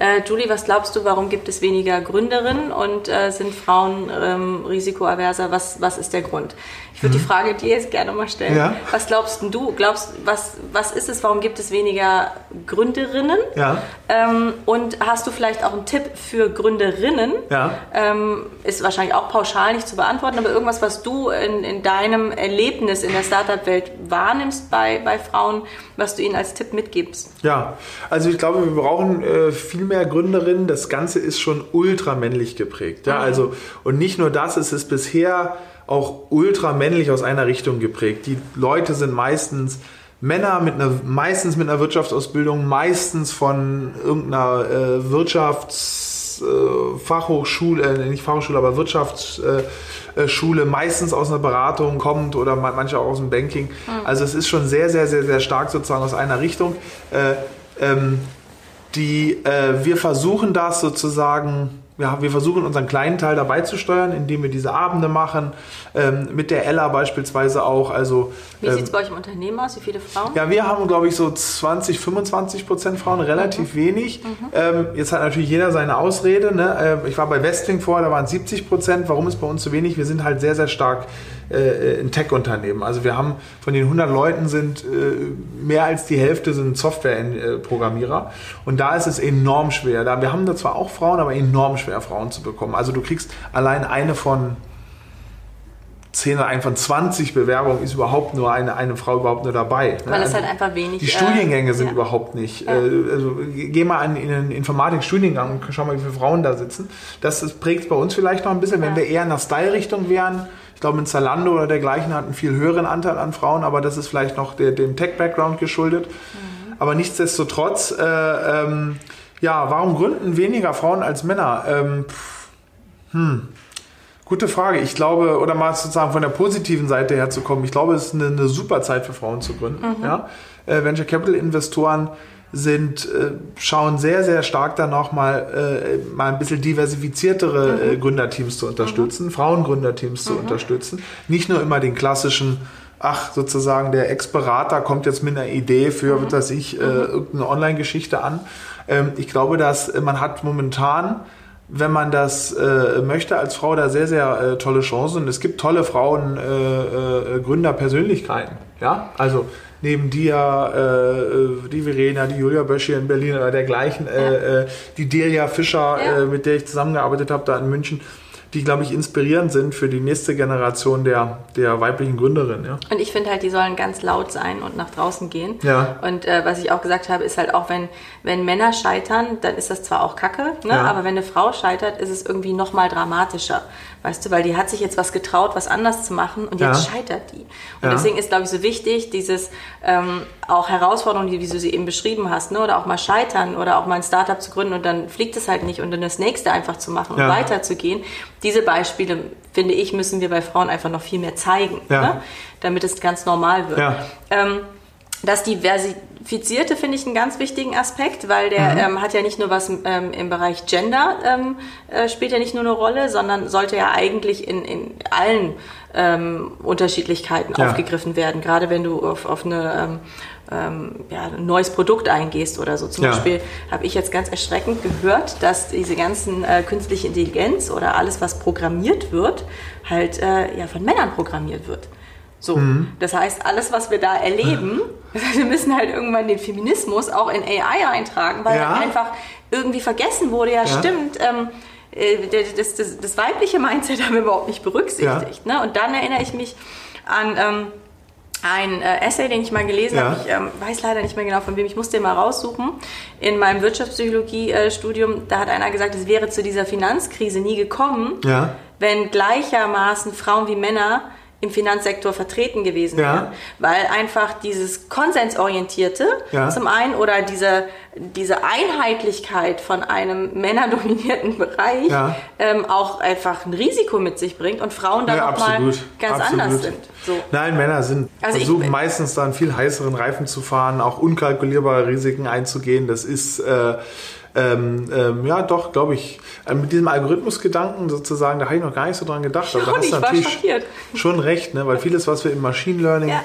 Äh, Julie, was glaubst du, warum gibt es weniger Gründerinnen und äh, sind Frauen ähm, risikoaverser? Was, was ist der Grund? Ich würde mhm. die Frage dir jetzt gerne mal stellen. Ja. Was glaubst du? Glaubst, was, was ist es? Warum gibt es weniger Gründerinnen? Ja. Ähm, und hast du vielleicht auch einen Tipp für Gründerinnen? Ja. Ähm, ist wahrscheinlich auch pauschal nicht zu beantworten, aber irgendwas, was du in, in deinem Erlebnis in der Startup-Welt wahrnimmst bei, bei Frauen, was du ihnen als Tipp mitgibst? Ja, also ich glaube, wir brauchen äh, viel mehr Gründerinnen. Das Ganze ist schon ultramännlich geprägt. Ja? Mhm. Also, und nicht nur das, es ist bisher auch ultramännlich aus einer Richtung geprägt. Die Leute sind meistens Männer mit einer, meistens mit einer Wirtschaftsausbildung, meistens von irgendeiner äh, Wirtschaftsfachhochschule, äh, äh, nicht Fachhochschule, aber Wirtschaftsschule, äh, meistens aus einer Beratung kommt oder manche auch aus dem Banking. Mhm. Also es ist schon sehr, sehr, sehr, sehr stark sozusagen aus einer Richtung. Äh, ähm, die, äh, wir versuchen das sozusagen ja, wir versuchen unseren kleinen Teil dabei zu steuern, indem wir diese Abende machen, ähm, mit der Ella beispielsweise auch. Also, Wie ähm, sieht es bei euch im Unternehmen aus? Wie viele Frauen? Ja, wir haben, glaube ich, so 20, 25 Prozent Frauen, relativ mhm. wenig. Mhm. Ähm, jetzt hat natürlich jeder seine Ausrede. Ne? Äh, ich war bei Westwing vorher, da waren 70 Prozent. Warum ist bei uns so wenig? Wir sind halt sehr, sehr stark äh, ein Tech-Unternehmen. Also wir haben von den 100 Leuten sind äh, mehr als die Hälfte sind Software-Programmierer und da ist es enorm schwer. Da, wir haben da zwar auch Frauen, aber enorm schwer Frauen zu bekommen. Also du kriegst allein eine von 10 oder ein von 20 Bewerbungen ist überhaupt nur eine, eine Frau überhaupt nur dabei. Ne? Weil es halt einfach wenig. Die äh, Studiengänge sind ja. überhaupt nicht. Ja. Äh, also, geh mal an, in einen Informatik-Studiengang und schau mal, wie viele Frauen da sitzen. Das, das prägt bei uns vielleicht noch ein bisschen, wenn wir eher in der Style-Richtung wären ich glaube, in Zalando oder dergleichen hat einen viel höheren Anteil an Frauen, aber das ist vielleicht noch der, dem Tech-Background geschuldet. Mhm. Aber nichtsdestotrotz, äh, ähm, ja, warum gründen weniger Frauen als Männer? Ähm, hm. Gute Frage. Ich glaube, oder mal sozusagen von der positiven Seite her zu kommen, ich glaube, es ist eine, eine super Zeit für Frauen zu gründen. Mhm. Ja? Äh, Venture Capital Investoren sind, äh, schauen sehr, sehr stark danach mal, äh, mal ein bisschen diversifiziertere mhm. äh, Gründerteams zu unterstützen, mhm. Frauengründerteams zu mhm. unterstützen. Nicht nur immer den klassischen, ach, sozusagen der Ex-Berater kommt jetzt mit einer Idee für, mhm. was ich, äh, mhm. irgendeine Online-Geschichte an. Ähm, ich glaube, dass man hat momentan wenn man das äh, möchte als Frau, da sehr, sehr äh, tolle Chancen. Und es gibt tolle Frauen, äh, äh, Gründerpersönlichkeiten. Ja, also neben dir, äh, äh, die Verena, die Julia Bösch hier in Berlin oder dergleichen, ja. äh, äh die Delia Fischer, ja. äh, mit der ich zusammengearbeitet habe da in München die, glaube ich, inspirierend sind für die nächste Generation der, der weiblichen Gründerin. Ja. Und ich finde halt, die sollen ganz laut sein und nach draußen gehen. Ja. Und äh, was ich auch gesagt habe, ist halt auch, wenn, wenn Männer scheitern, dann ist das zwar auch Kacke, ne? Ja. aber wenn eine Frau scheitert, ist es irgendwie noch mal dramatischer. Weißt du, weil die hat sich jetzt was getraut, was anders zu machen und jetzt ja. scheitert die. Und ja. deswegen ist, glaube ich, so wichtig, dieses ähm, auch Herausforderungen, die, wie du sie eben beschrieben hast, ne? oder auch mal scheitern oder auch mal ein Startup zu gründen und dann fliegt es halt nicht und dann das nächste einfach zu machen und weiterzugehen. Diese Beispiele, finde ich, müssen wir bei Frauen einfach noch viel mehr zeigen, ne? damit es ganz normal wird. Ähm, das Diversifizierte finde ich einen ganz wichtigen Aspekt, weil der mhm. ähm, hat ja nicht nur was ähm, im Bereich Gender, ähm, äh, spielt ja nicht nur eine Rolle, sondern sollte ja eigentlich in, in allen ähm, Unterschiedlichkeiten ja. aufgegriffen werden. Gerade wenn du auf, auf eine ähm, ähm, ja, ein neues Produkt eingehst oder so. Zum Ja. Beispiel habe ich jetzt ganz erschreckend gehört, dass diese ganzen äh, künstliche Intelligenz oder alles, was programmiert wird, halt äh, ja, von Männern programmiert wird. So, Mhm. das heißt, alles, was wir da erleben, wir müssen halt irgendwann den Feminismus auch in AI eintragen, weil Ja. einfach irgendwie vergessen wurde, ja, Ja. stimmt, ähm, äh, das, das, das weibliche Mindset haben wir überhaupt nicht berücksichtigt. Ne? Und dann erinnere ich mich an ähm, ein äh, Essay, den ich mal gelesen Ja. habe. Ich ähm, weiß leider nicht mehr genau von wem, ich musste den mal raussuchen. In meinem Wirtschaftspsychologie-Studium, da hat einer gesagt, es wäre zu dieser Finanzkrise nie gekommen, Ja. wenn gleichermaßen Frauen wie Männer im Finanzsektor vertreten gewesen Ja. wären. Weil einfach dieses Konsensorientierte Ja. zum einen oder diese, diese Einheitlichkeit von einem männerdominierten Bereich Ja. ähm, auch einfach ein Risiko mit sich bringt und Frauen dann Ja, nochmal ganz absolut. anders sind. So. Nein, Männer sind Also ich- versuchen meistens dann viel heißeren Reifen zu fahren, auch unkalkulierbare Risiken einzugehen. Das ist äh, ähm, ähm, ja doch, glaube ich, äh, mit diesem Algorithmusgedanken sozusagen, da habe ich noch gar nicht so dran gedacht. Aber da hast du natürlich schon recht, ne? weil vieles, was wir im Machine Learning Ja.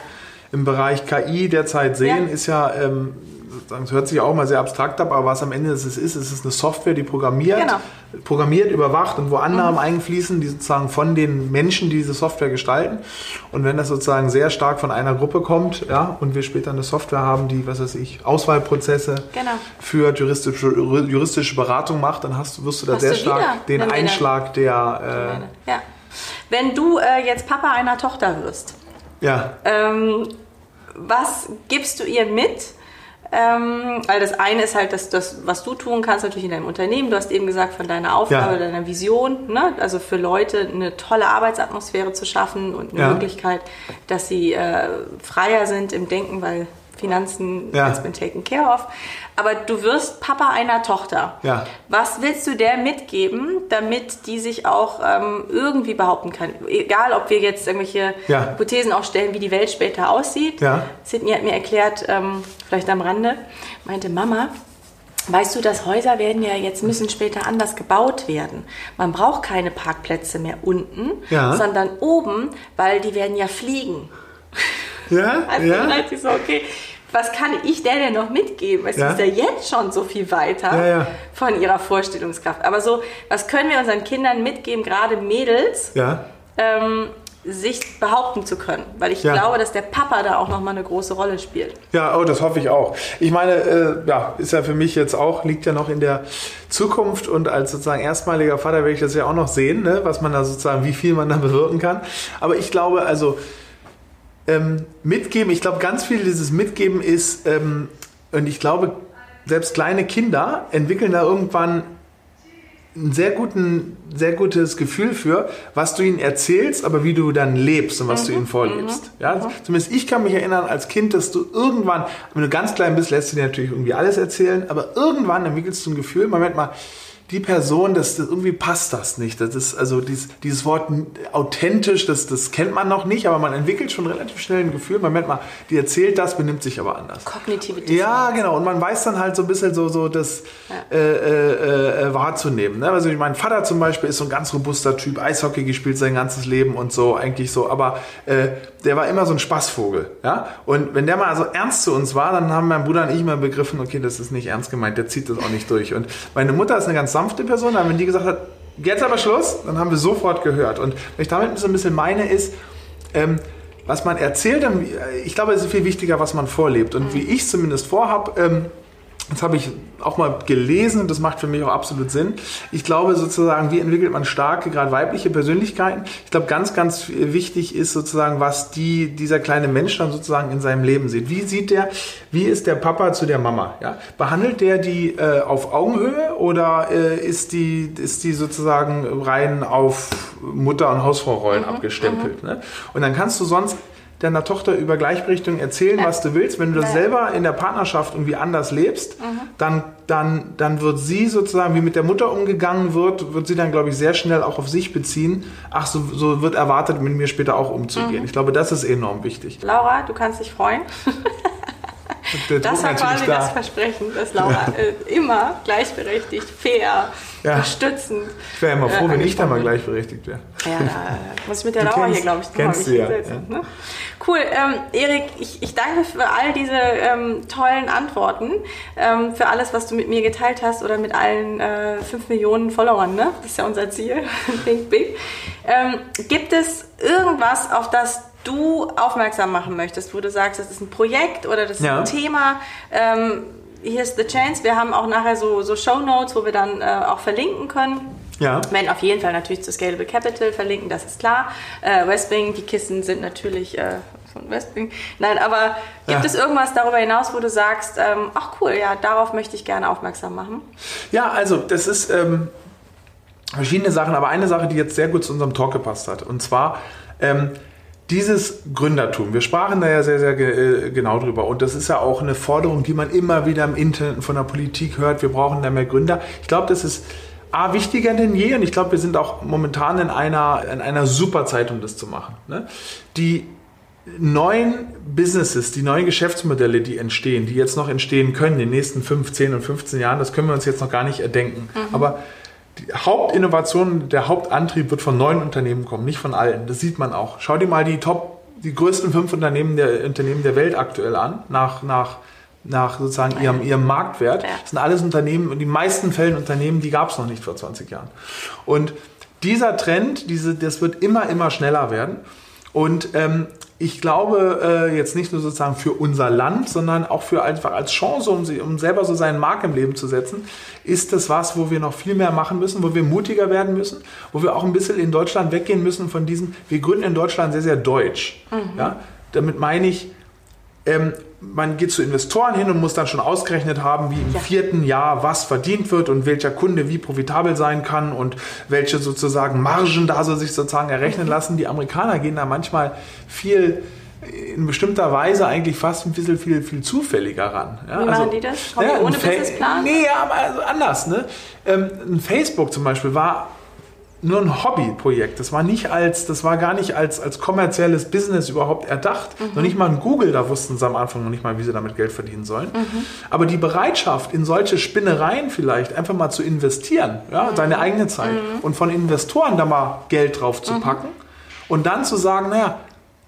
im Bereich KI derzeit sehen, Ja. ist ja ähm, es hört sich auch mal sehr abstrakt ab, aber was am Ende es ist, ist, es ist eine Software, die programmiert, Genau. programmiert, überwacht und wo Annahmen einfließen, die sozusagen von den Menschen, die diese Software gestalten. Und wenn das sozusagen sehr stark von einer Gruppe kommt, ja, und wir später eine Software haben, die, was weiß ich, Auswahlprozesse Genau. für juristische, juristische Beratung macht, dann hast, wirst du da Hast sehr stark den Einschlag der, Ja. Wenn du äh, jetzt Papa einer Tochter wirst, äh, ja, ähm, was gibst du ihr mit? Ähm, weil das eine ist halt das, das, was du tun kannst, natürlich in deinem Unternehmen. Du hast eben gesagt, von deiner Aufgabe, Ja. deiner Vision, ne? also für Leute eine tolle Arbeitsatmosphäre zu schaffen und eine Ja. Möglichkeit, dass sie äh, freier sind im Denken, weil Finanzen Ja. has been taken care of. Aber du wirst Papa einer Tochter. Ja. Was willst du der mitgeben, damit die sich auch ähm, irgendwie behaupten kann? Egal, ob wir jetzt irgendwelche Ja. Hypothesen aufstellen, wie die Welt später aussieht. Ja. Sydney hat mir erklärt, ähm, vielleicht am Rande, meinte Mama, weißt du, dass Häuser werden ja jetzt müssen später anders gebaut werden. Man braucht keine Parkplätze mehr unten, Ja. sondern oben, weil die werden ja fliegen. ja, Also ja. dann ich so, okay, was kann ich der denn noch mitgeben? Es Ja. ist ja jetzt schon so viel weiter Ja, ja. von ihrer Vorstellungskraft. Aber so, was können wir unseren Kindern mitgeben, gerade Mädels, ähm, sich behaupten zu können? Weil ich glaube, dass der Papa da auch nochmal eine große Rolle spielt. Ja, oh, das hoffe ich auch. Ich meine, äh, ja, ist ja für mich jetzt auch, liegt ja noch in der Zukunft und als sozusagen erstmaliger Vater werde ich das ja auch noch sehen, ne, was man da sozusagen, wie viel man da bewirken kann. Aber ich glaube, also ähm, mitgeben, ich glaube, ganz viel dieses Mitgeben ist, ähm, und ich glaube, selbst kleine Kinder entwickeln da irgendwann ein sehr, guten, sehr gutes Gefühl für, was du ihnen erzählst, aber wie du dann lebst und was du ihnen vorlebst. Ja, zumindest ich kann mich erinnern als Kind, dass du irgendwann, wenn du ganz klein bist, lässt du dir natürlich irgendwie alles erzählen, aber irgendwann entwickelst du ein Gefühl, Moment mal, die Person, das, das irgendwie passt das nicht. Das ist also dieses, dieses Wort authentisch, das, das kennt man noch nicht, aber man entwickelt schon relativ schnell ein Gefühl. Moment mal, die erzählt das, benimmt sich aber anders. Kognitive Ja, genau. Und man weiß dann halt so ein bisschen so, so das äh, äh, äh, wahrzunehmen. Ne? Also mein Vater zum Beispiel ist so ein ganz robuster Typ, Eishockey gespielt sein ganzes Leben und so, eigentlich so. Aber äh, der war immer so ein Spaßvogel. Ja? Und wenn der mal so ernst zu uns war, dann haben mein Bruder und ich immer begriffen, okay, das ist nicht ernst gemeint, der zieht das auch nicht durch. Und meine Mutter ist eine ganz sanfte Person, aber wenn die gesagt hat, jetzt aber Schluss, dann haben wir sofort gehört. Und was ich damit so ein bisschen meine ist, ähm, was man erzählt, dann, ich glaube, es ist viel wichtiger, was man vorlebt. Und wie ich es zumindest vorhab, ähm, das habe ich auch mal gelesen und das macht für mich auch absolut Sinn. Ich glaube sozusagen, wie entwickelt man starke, gerade weibliche Persönlichkeiten? Ich glaube, ganz, ganz wichtig ist sozusagen, was die, dieser kleine Mensch dann sozusagen in seinem Leben sieht. Wie sieht der, wie ist der Papa zu der Mama? Ja? Behandelt der die äh, auf Augenhöhe oder äh, ist, die, ist die sozusagen rein auf Mutter- und Hausfrau-Rollen abgestempelt? Ne? Und dann kannst du sonst deiner Tochter über Gleichberechtigung erzählen, was du willst. Wenn du das Ja. selber in der Partnerschaft irgendwie anders lebst, dann, dann, dann wird sie sozusagen, wie mit der Mutter umgegangen wird, wird sie dann, glaube ich, sehr schnell auch auf sich beziehen. Ach, so, so wird erwartet, mit mir später auch umzugehen. Ich glaube, das ist enorm wichtig. Laura, du kannst dich freuen. das war quasi da. das Versprechen, dass Laura äh, immer gleichberechtigt, fair, ja. unterstützend. Ich wäre immer froh, äh, wenn ich da mal gleichberechtigt wäre. Ja, da muss ich mit der du Laura kennst, hier, glaube ich, kennst du ja. Ne? Cool, ähm, Erik, ich, ich danke für all diese ähm, tollen Antworten, ähm, für alles, was du mit mir geteilt hast oder mit allen äh, 5 Millionen Followern. Ne? Das ist ja unser Ziel. Think big. Ähm, gibt es irgendwas, auf das du aufmerksam machen möchtest, wo du sagst, das ist ein Projekt oder das ist ja. ein Thema? Ähm, here's the chance. Wir haben auch nachher so, so Show Notes, wo wir dann äh, auch verlinken können. Ja. Wir werden auf jeden Fall natürlich zu Scalable Capital verlinken, das ist klar. Äh, Westwing, die Kissen sind natürlich äh, von Westwing. Nein, aber gibt ja. es irgendwas darüber hinaus, wo du sagst, ähm, ach cool, ja, darauf möchte ich gerne aufmerksam machen? Ja, also das ist ähm, verschiedene Sachen, aber eine Sache, die jetzt sehr gut zu unserem Talk gepasst hat. Und zwar ähm, dieses Gründertum, wir sprachen da ja sehr, sehr ge äh, genau drüber und das ist ja auch eine Forderung, die man immer wieder im Internet von der Politik hört, wir brauchen da mehr Gründer. Ich glaube, das ist A, wichtiger denn je und ich glaube, wir sind auch momentan in einer, in einer super Zeit, um das zu machen. Ne? Die neuen Businesses, die neuen Geschäftsmodelle, die entstehen, die jetzt noch entstehen können in den nächsten 5, 10 und 15 Jahren, das können wir uns jetzt noch gar nicht erdenken. Mhm. Aber die Hauptinnovation, der Hauptantrieb wird von neuen Unternehmen kommen, nicht von alten. Das sieht man auch. Schau dir mal die Top, die größten fünf Unternehmen der, Unternehmen der Welt aktuell an, nach, nach, nach sozusagen ihrem, ihrem Marktwert. Das sind alles Unternehmen, in den meisten Fällen Unternehmen, die gab es noch nicht vor 20 Jahren. Und dieser Trend, diese, das wird immer, immer schneller werden. Und ähm, ich glaube, äh, jetzt nicht nur sozusagen für unser Land, sondern auch für einfach als Chance, um, sie, um selber so seinen Markt im Leben zu setzen, ist das was, wo wir noch viel mehr machen müssen, wo wir mutiger werden müssen, wo wir auch ein bisschen in Deutschland weggehen müssen von diesem, wir gründen in Deutschland sehr, sehr deutsch. Mhm. Ja? Damit meine ich, ähm, man geht zu Investoren hin und muss dann schon ausgerechnet haben, wie im ja. vierten Jahr was verdient wird und welcher Kunde wie profitabel sein kann und welche sozusagen Margen da so sich sozusagen errechnen lassen. Die Amerikaner gehen da manchmal viel in bestimmter Weise eigentlich fast ein bisschen viel, viel zufälliger ran. Ja, Wie also, machen die das? Ja, ohne Businessplan? Nee, aber also anders. Ne? Ähm, ein Facebook zum Beispiel war nur ein Hobbyprojekt. Das war nicht als, das war gar nicht als, als kommerzielles Business überhaupt erdacht. Mhm. Noch nicht mal ein Google, da wussten sie am Anfang noch nicht mal, wie sie damit Geld verdienen sollen. Mhm. Aber die Bereitschaft, in solche Spinnereien vielleicht einfach mal zu investieren, ja, mhm. seine eigene Zeit mhm. und von Investoren da mal Geld drauf zu mhm. packen und dann zu sagen, naja,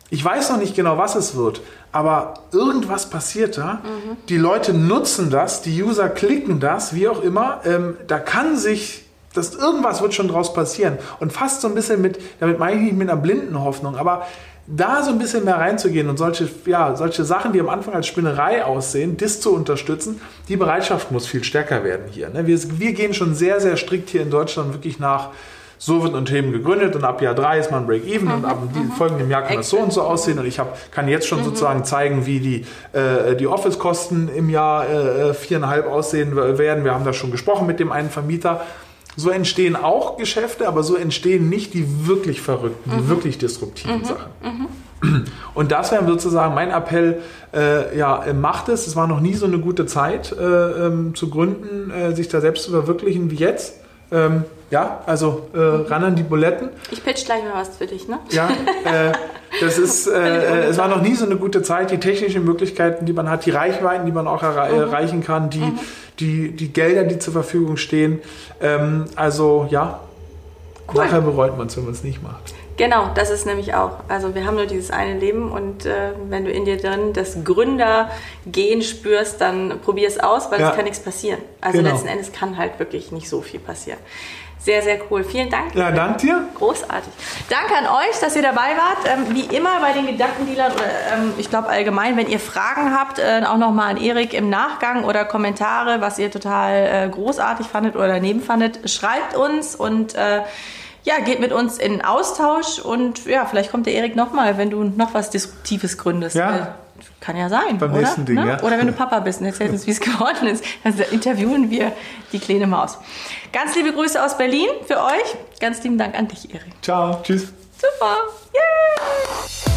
ich weiß noch nicht genau, was es wird, aber irgendwas passiert da. Mhm. Die Leute nutzen das, die User klicken das, wie auch immer. Ähm, da kann sich das, irgendwas wird schon draus passieren. Und fast so ein bisschen mit, damit meine ich nicht mit einer blinden Hoffnung, aber da so ein bisschen mehr reinzugehen und solche, ja, solche Sachen, die am Anfang als Spinnerei aussehen, das zu unterstützen, die Bereitschaft muss viel stärker werden hier. Ne? Wir, wir gehen schon sehr, sehr strikt hier in Deutschland wirklich nach, so wird ein Unternehmen gegründet und ab Jahr 3 ist man Break-Even mhm, und ab mhm. folgenden Jahr kann das so und so aussehen und ich hab, kann jetzt schon mhm. sozusagen zeigen, wie die, äh, die Office-Kosten im Jahr äh, viereinhalb aussehen werden. Wir haben da schon gesprochen mit dem einen Vermieter so entstehen auch Geschäfte, aber so entstehen nicht die wirklich verrückten, mhm. die wirklich disruptiven mhm. Sachen. Mhm. Und das wäre sozusagen mein Appell, äh, ja, macht es. Es war noch nie so eine gute Zeit äh, ähm, zu gründen, äh, sich da selbst zu verwirklichen wie jetzt. Ähm, ja, also äh, ran an die Buletten. Ich pitch gleich mal was für dich, ne? Ja, äh, das ist, äh, es war noch nie so eine gute Zeit. Die technischen Möglichkeiten, die man hat, die Reichweiten, die man auch erre mhm. erreichen kann, die, mhm. die, die Gelder, die zur Verfügung stehen. Ähm, also ja, cool. nachher bereut man es, wenn man es nicht macht. Genau, das ist nämlich auch. Also wir haben nur dieses eine Leben und äh, wenn du in dir drin das Gründergehen spürst, dann probier es aus, weil es kann nichts passieren. Also genau. letzten Endes kann halt wirklich nicht so viel passieren. Sehr, sehr cool. Vielen Dank. Ja, danke dir. Großartig. Danke an euch, dass ihr dabei wart. Ähm, wie immer bei den Gedankendealern oder ähm, ich glaube allgemein, wenn ihr Fragen habt, äh, auch nochmal an Erik im Nachgang oder Kommentare, was ihr total äh, großartig fandet oder daneben fandet, schreibt uns und äh, ja, geht mit uns in Austausch und ja, vielleicht kommt der Erik nochmal, wenn du noch was Disruptives gründest. Ja. Kann ja sein. Beim oder? nächsten Ding, ne? ja. Oder wenn du Papa bist und erzählst uns, wie es geworden ist, dann interviewen wir die kleine Maus. Ganz liebe Grüße aus Berlin für euch. Ganz lieben Dank an dich, Erik. Ciao. Tschüss. Super. Yay!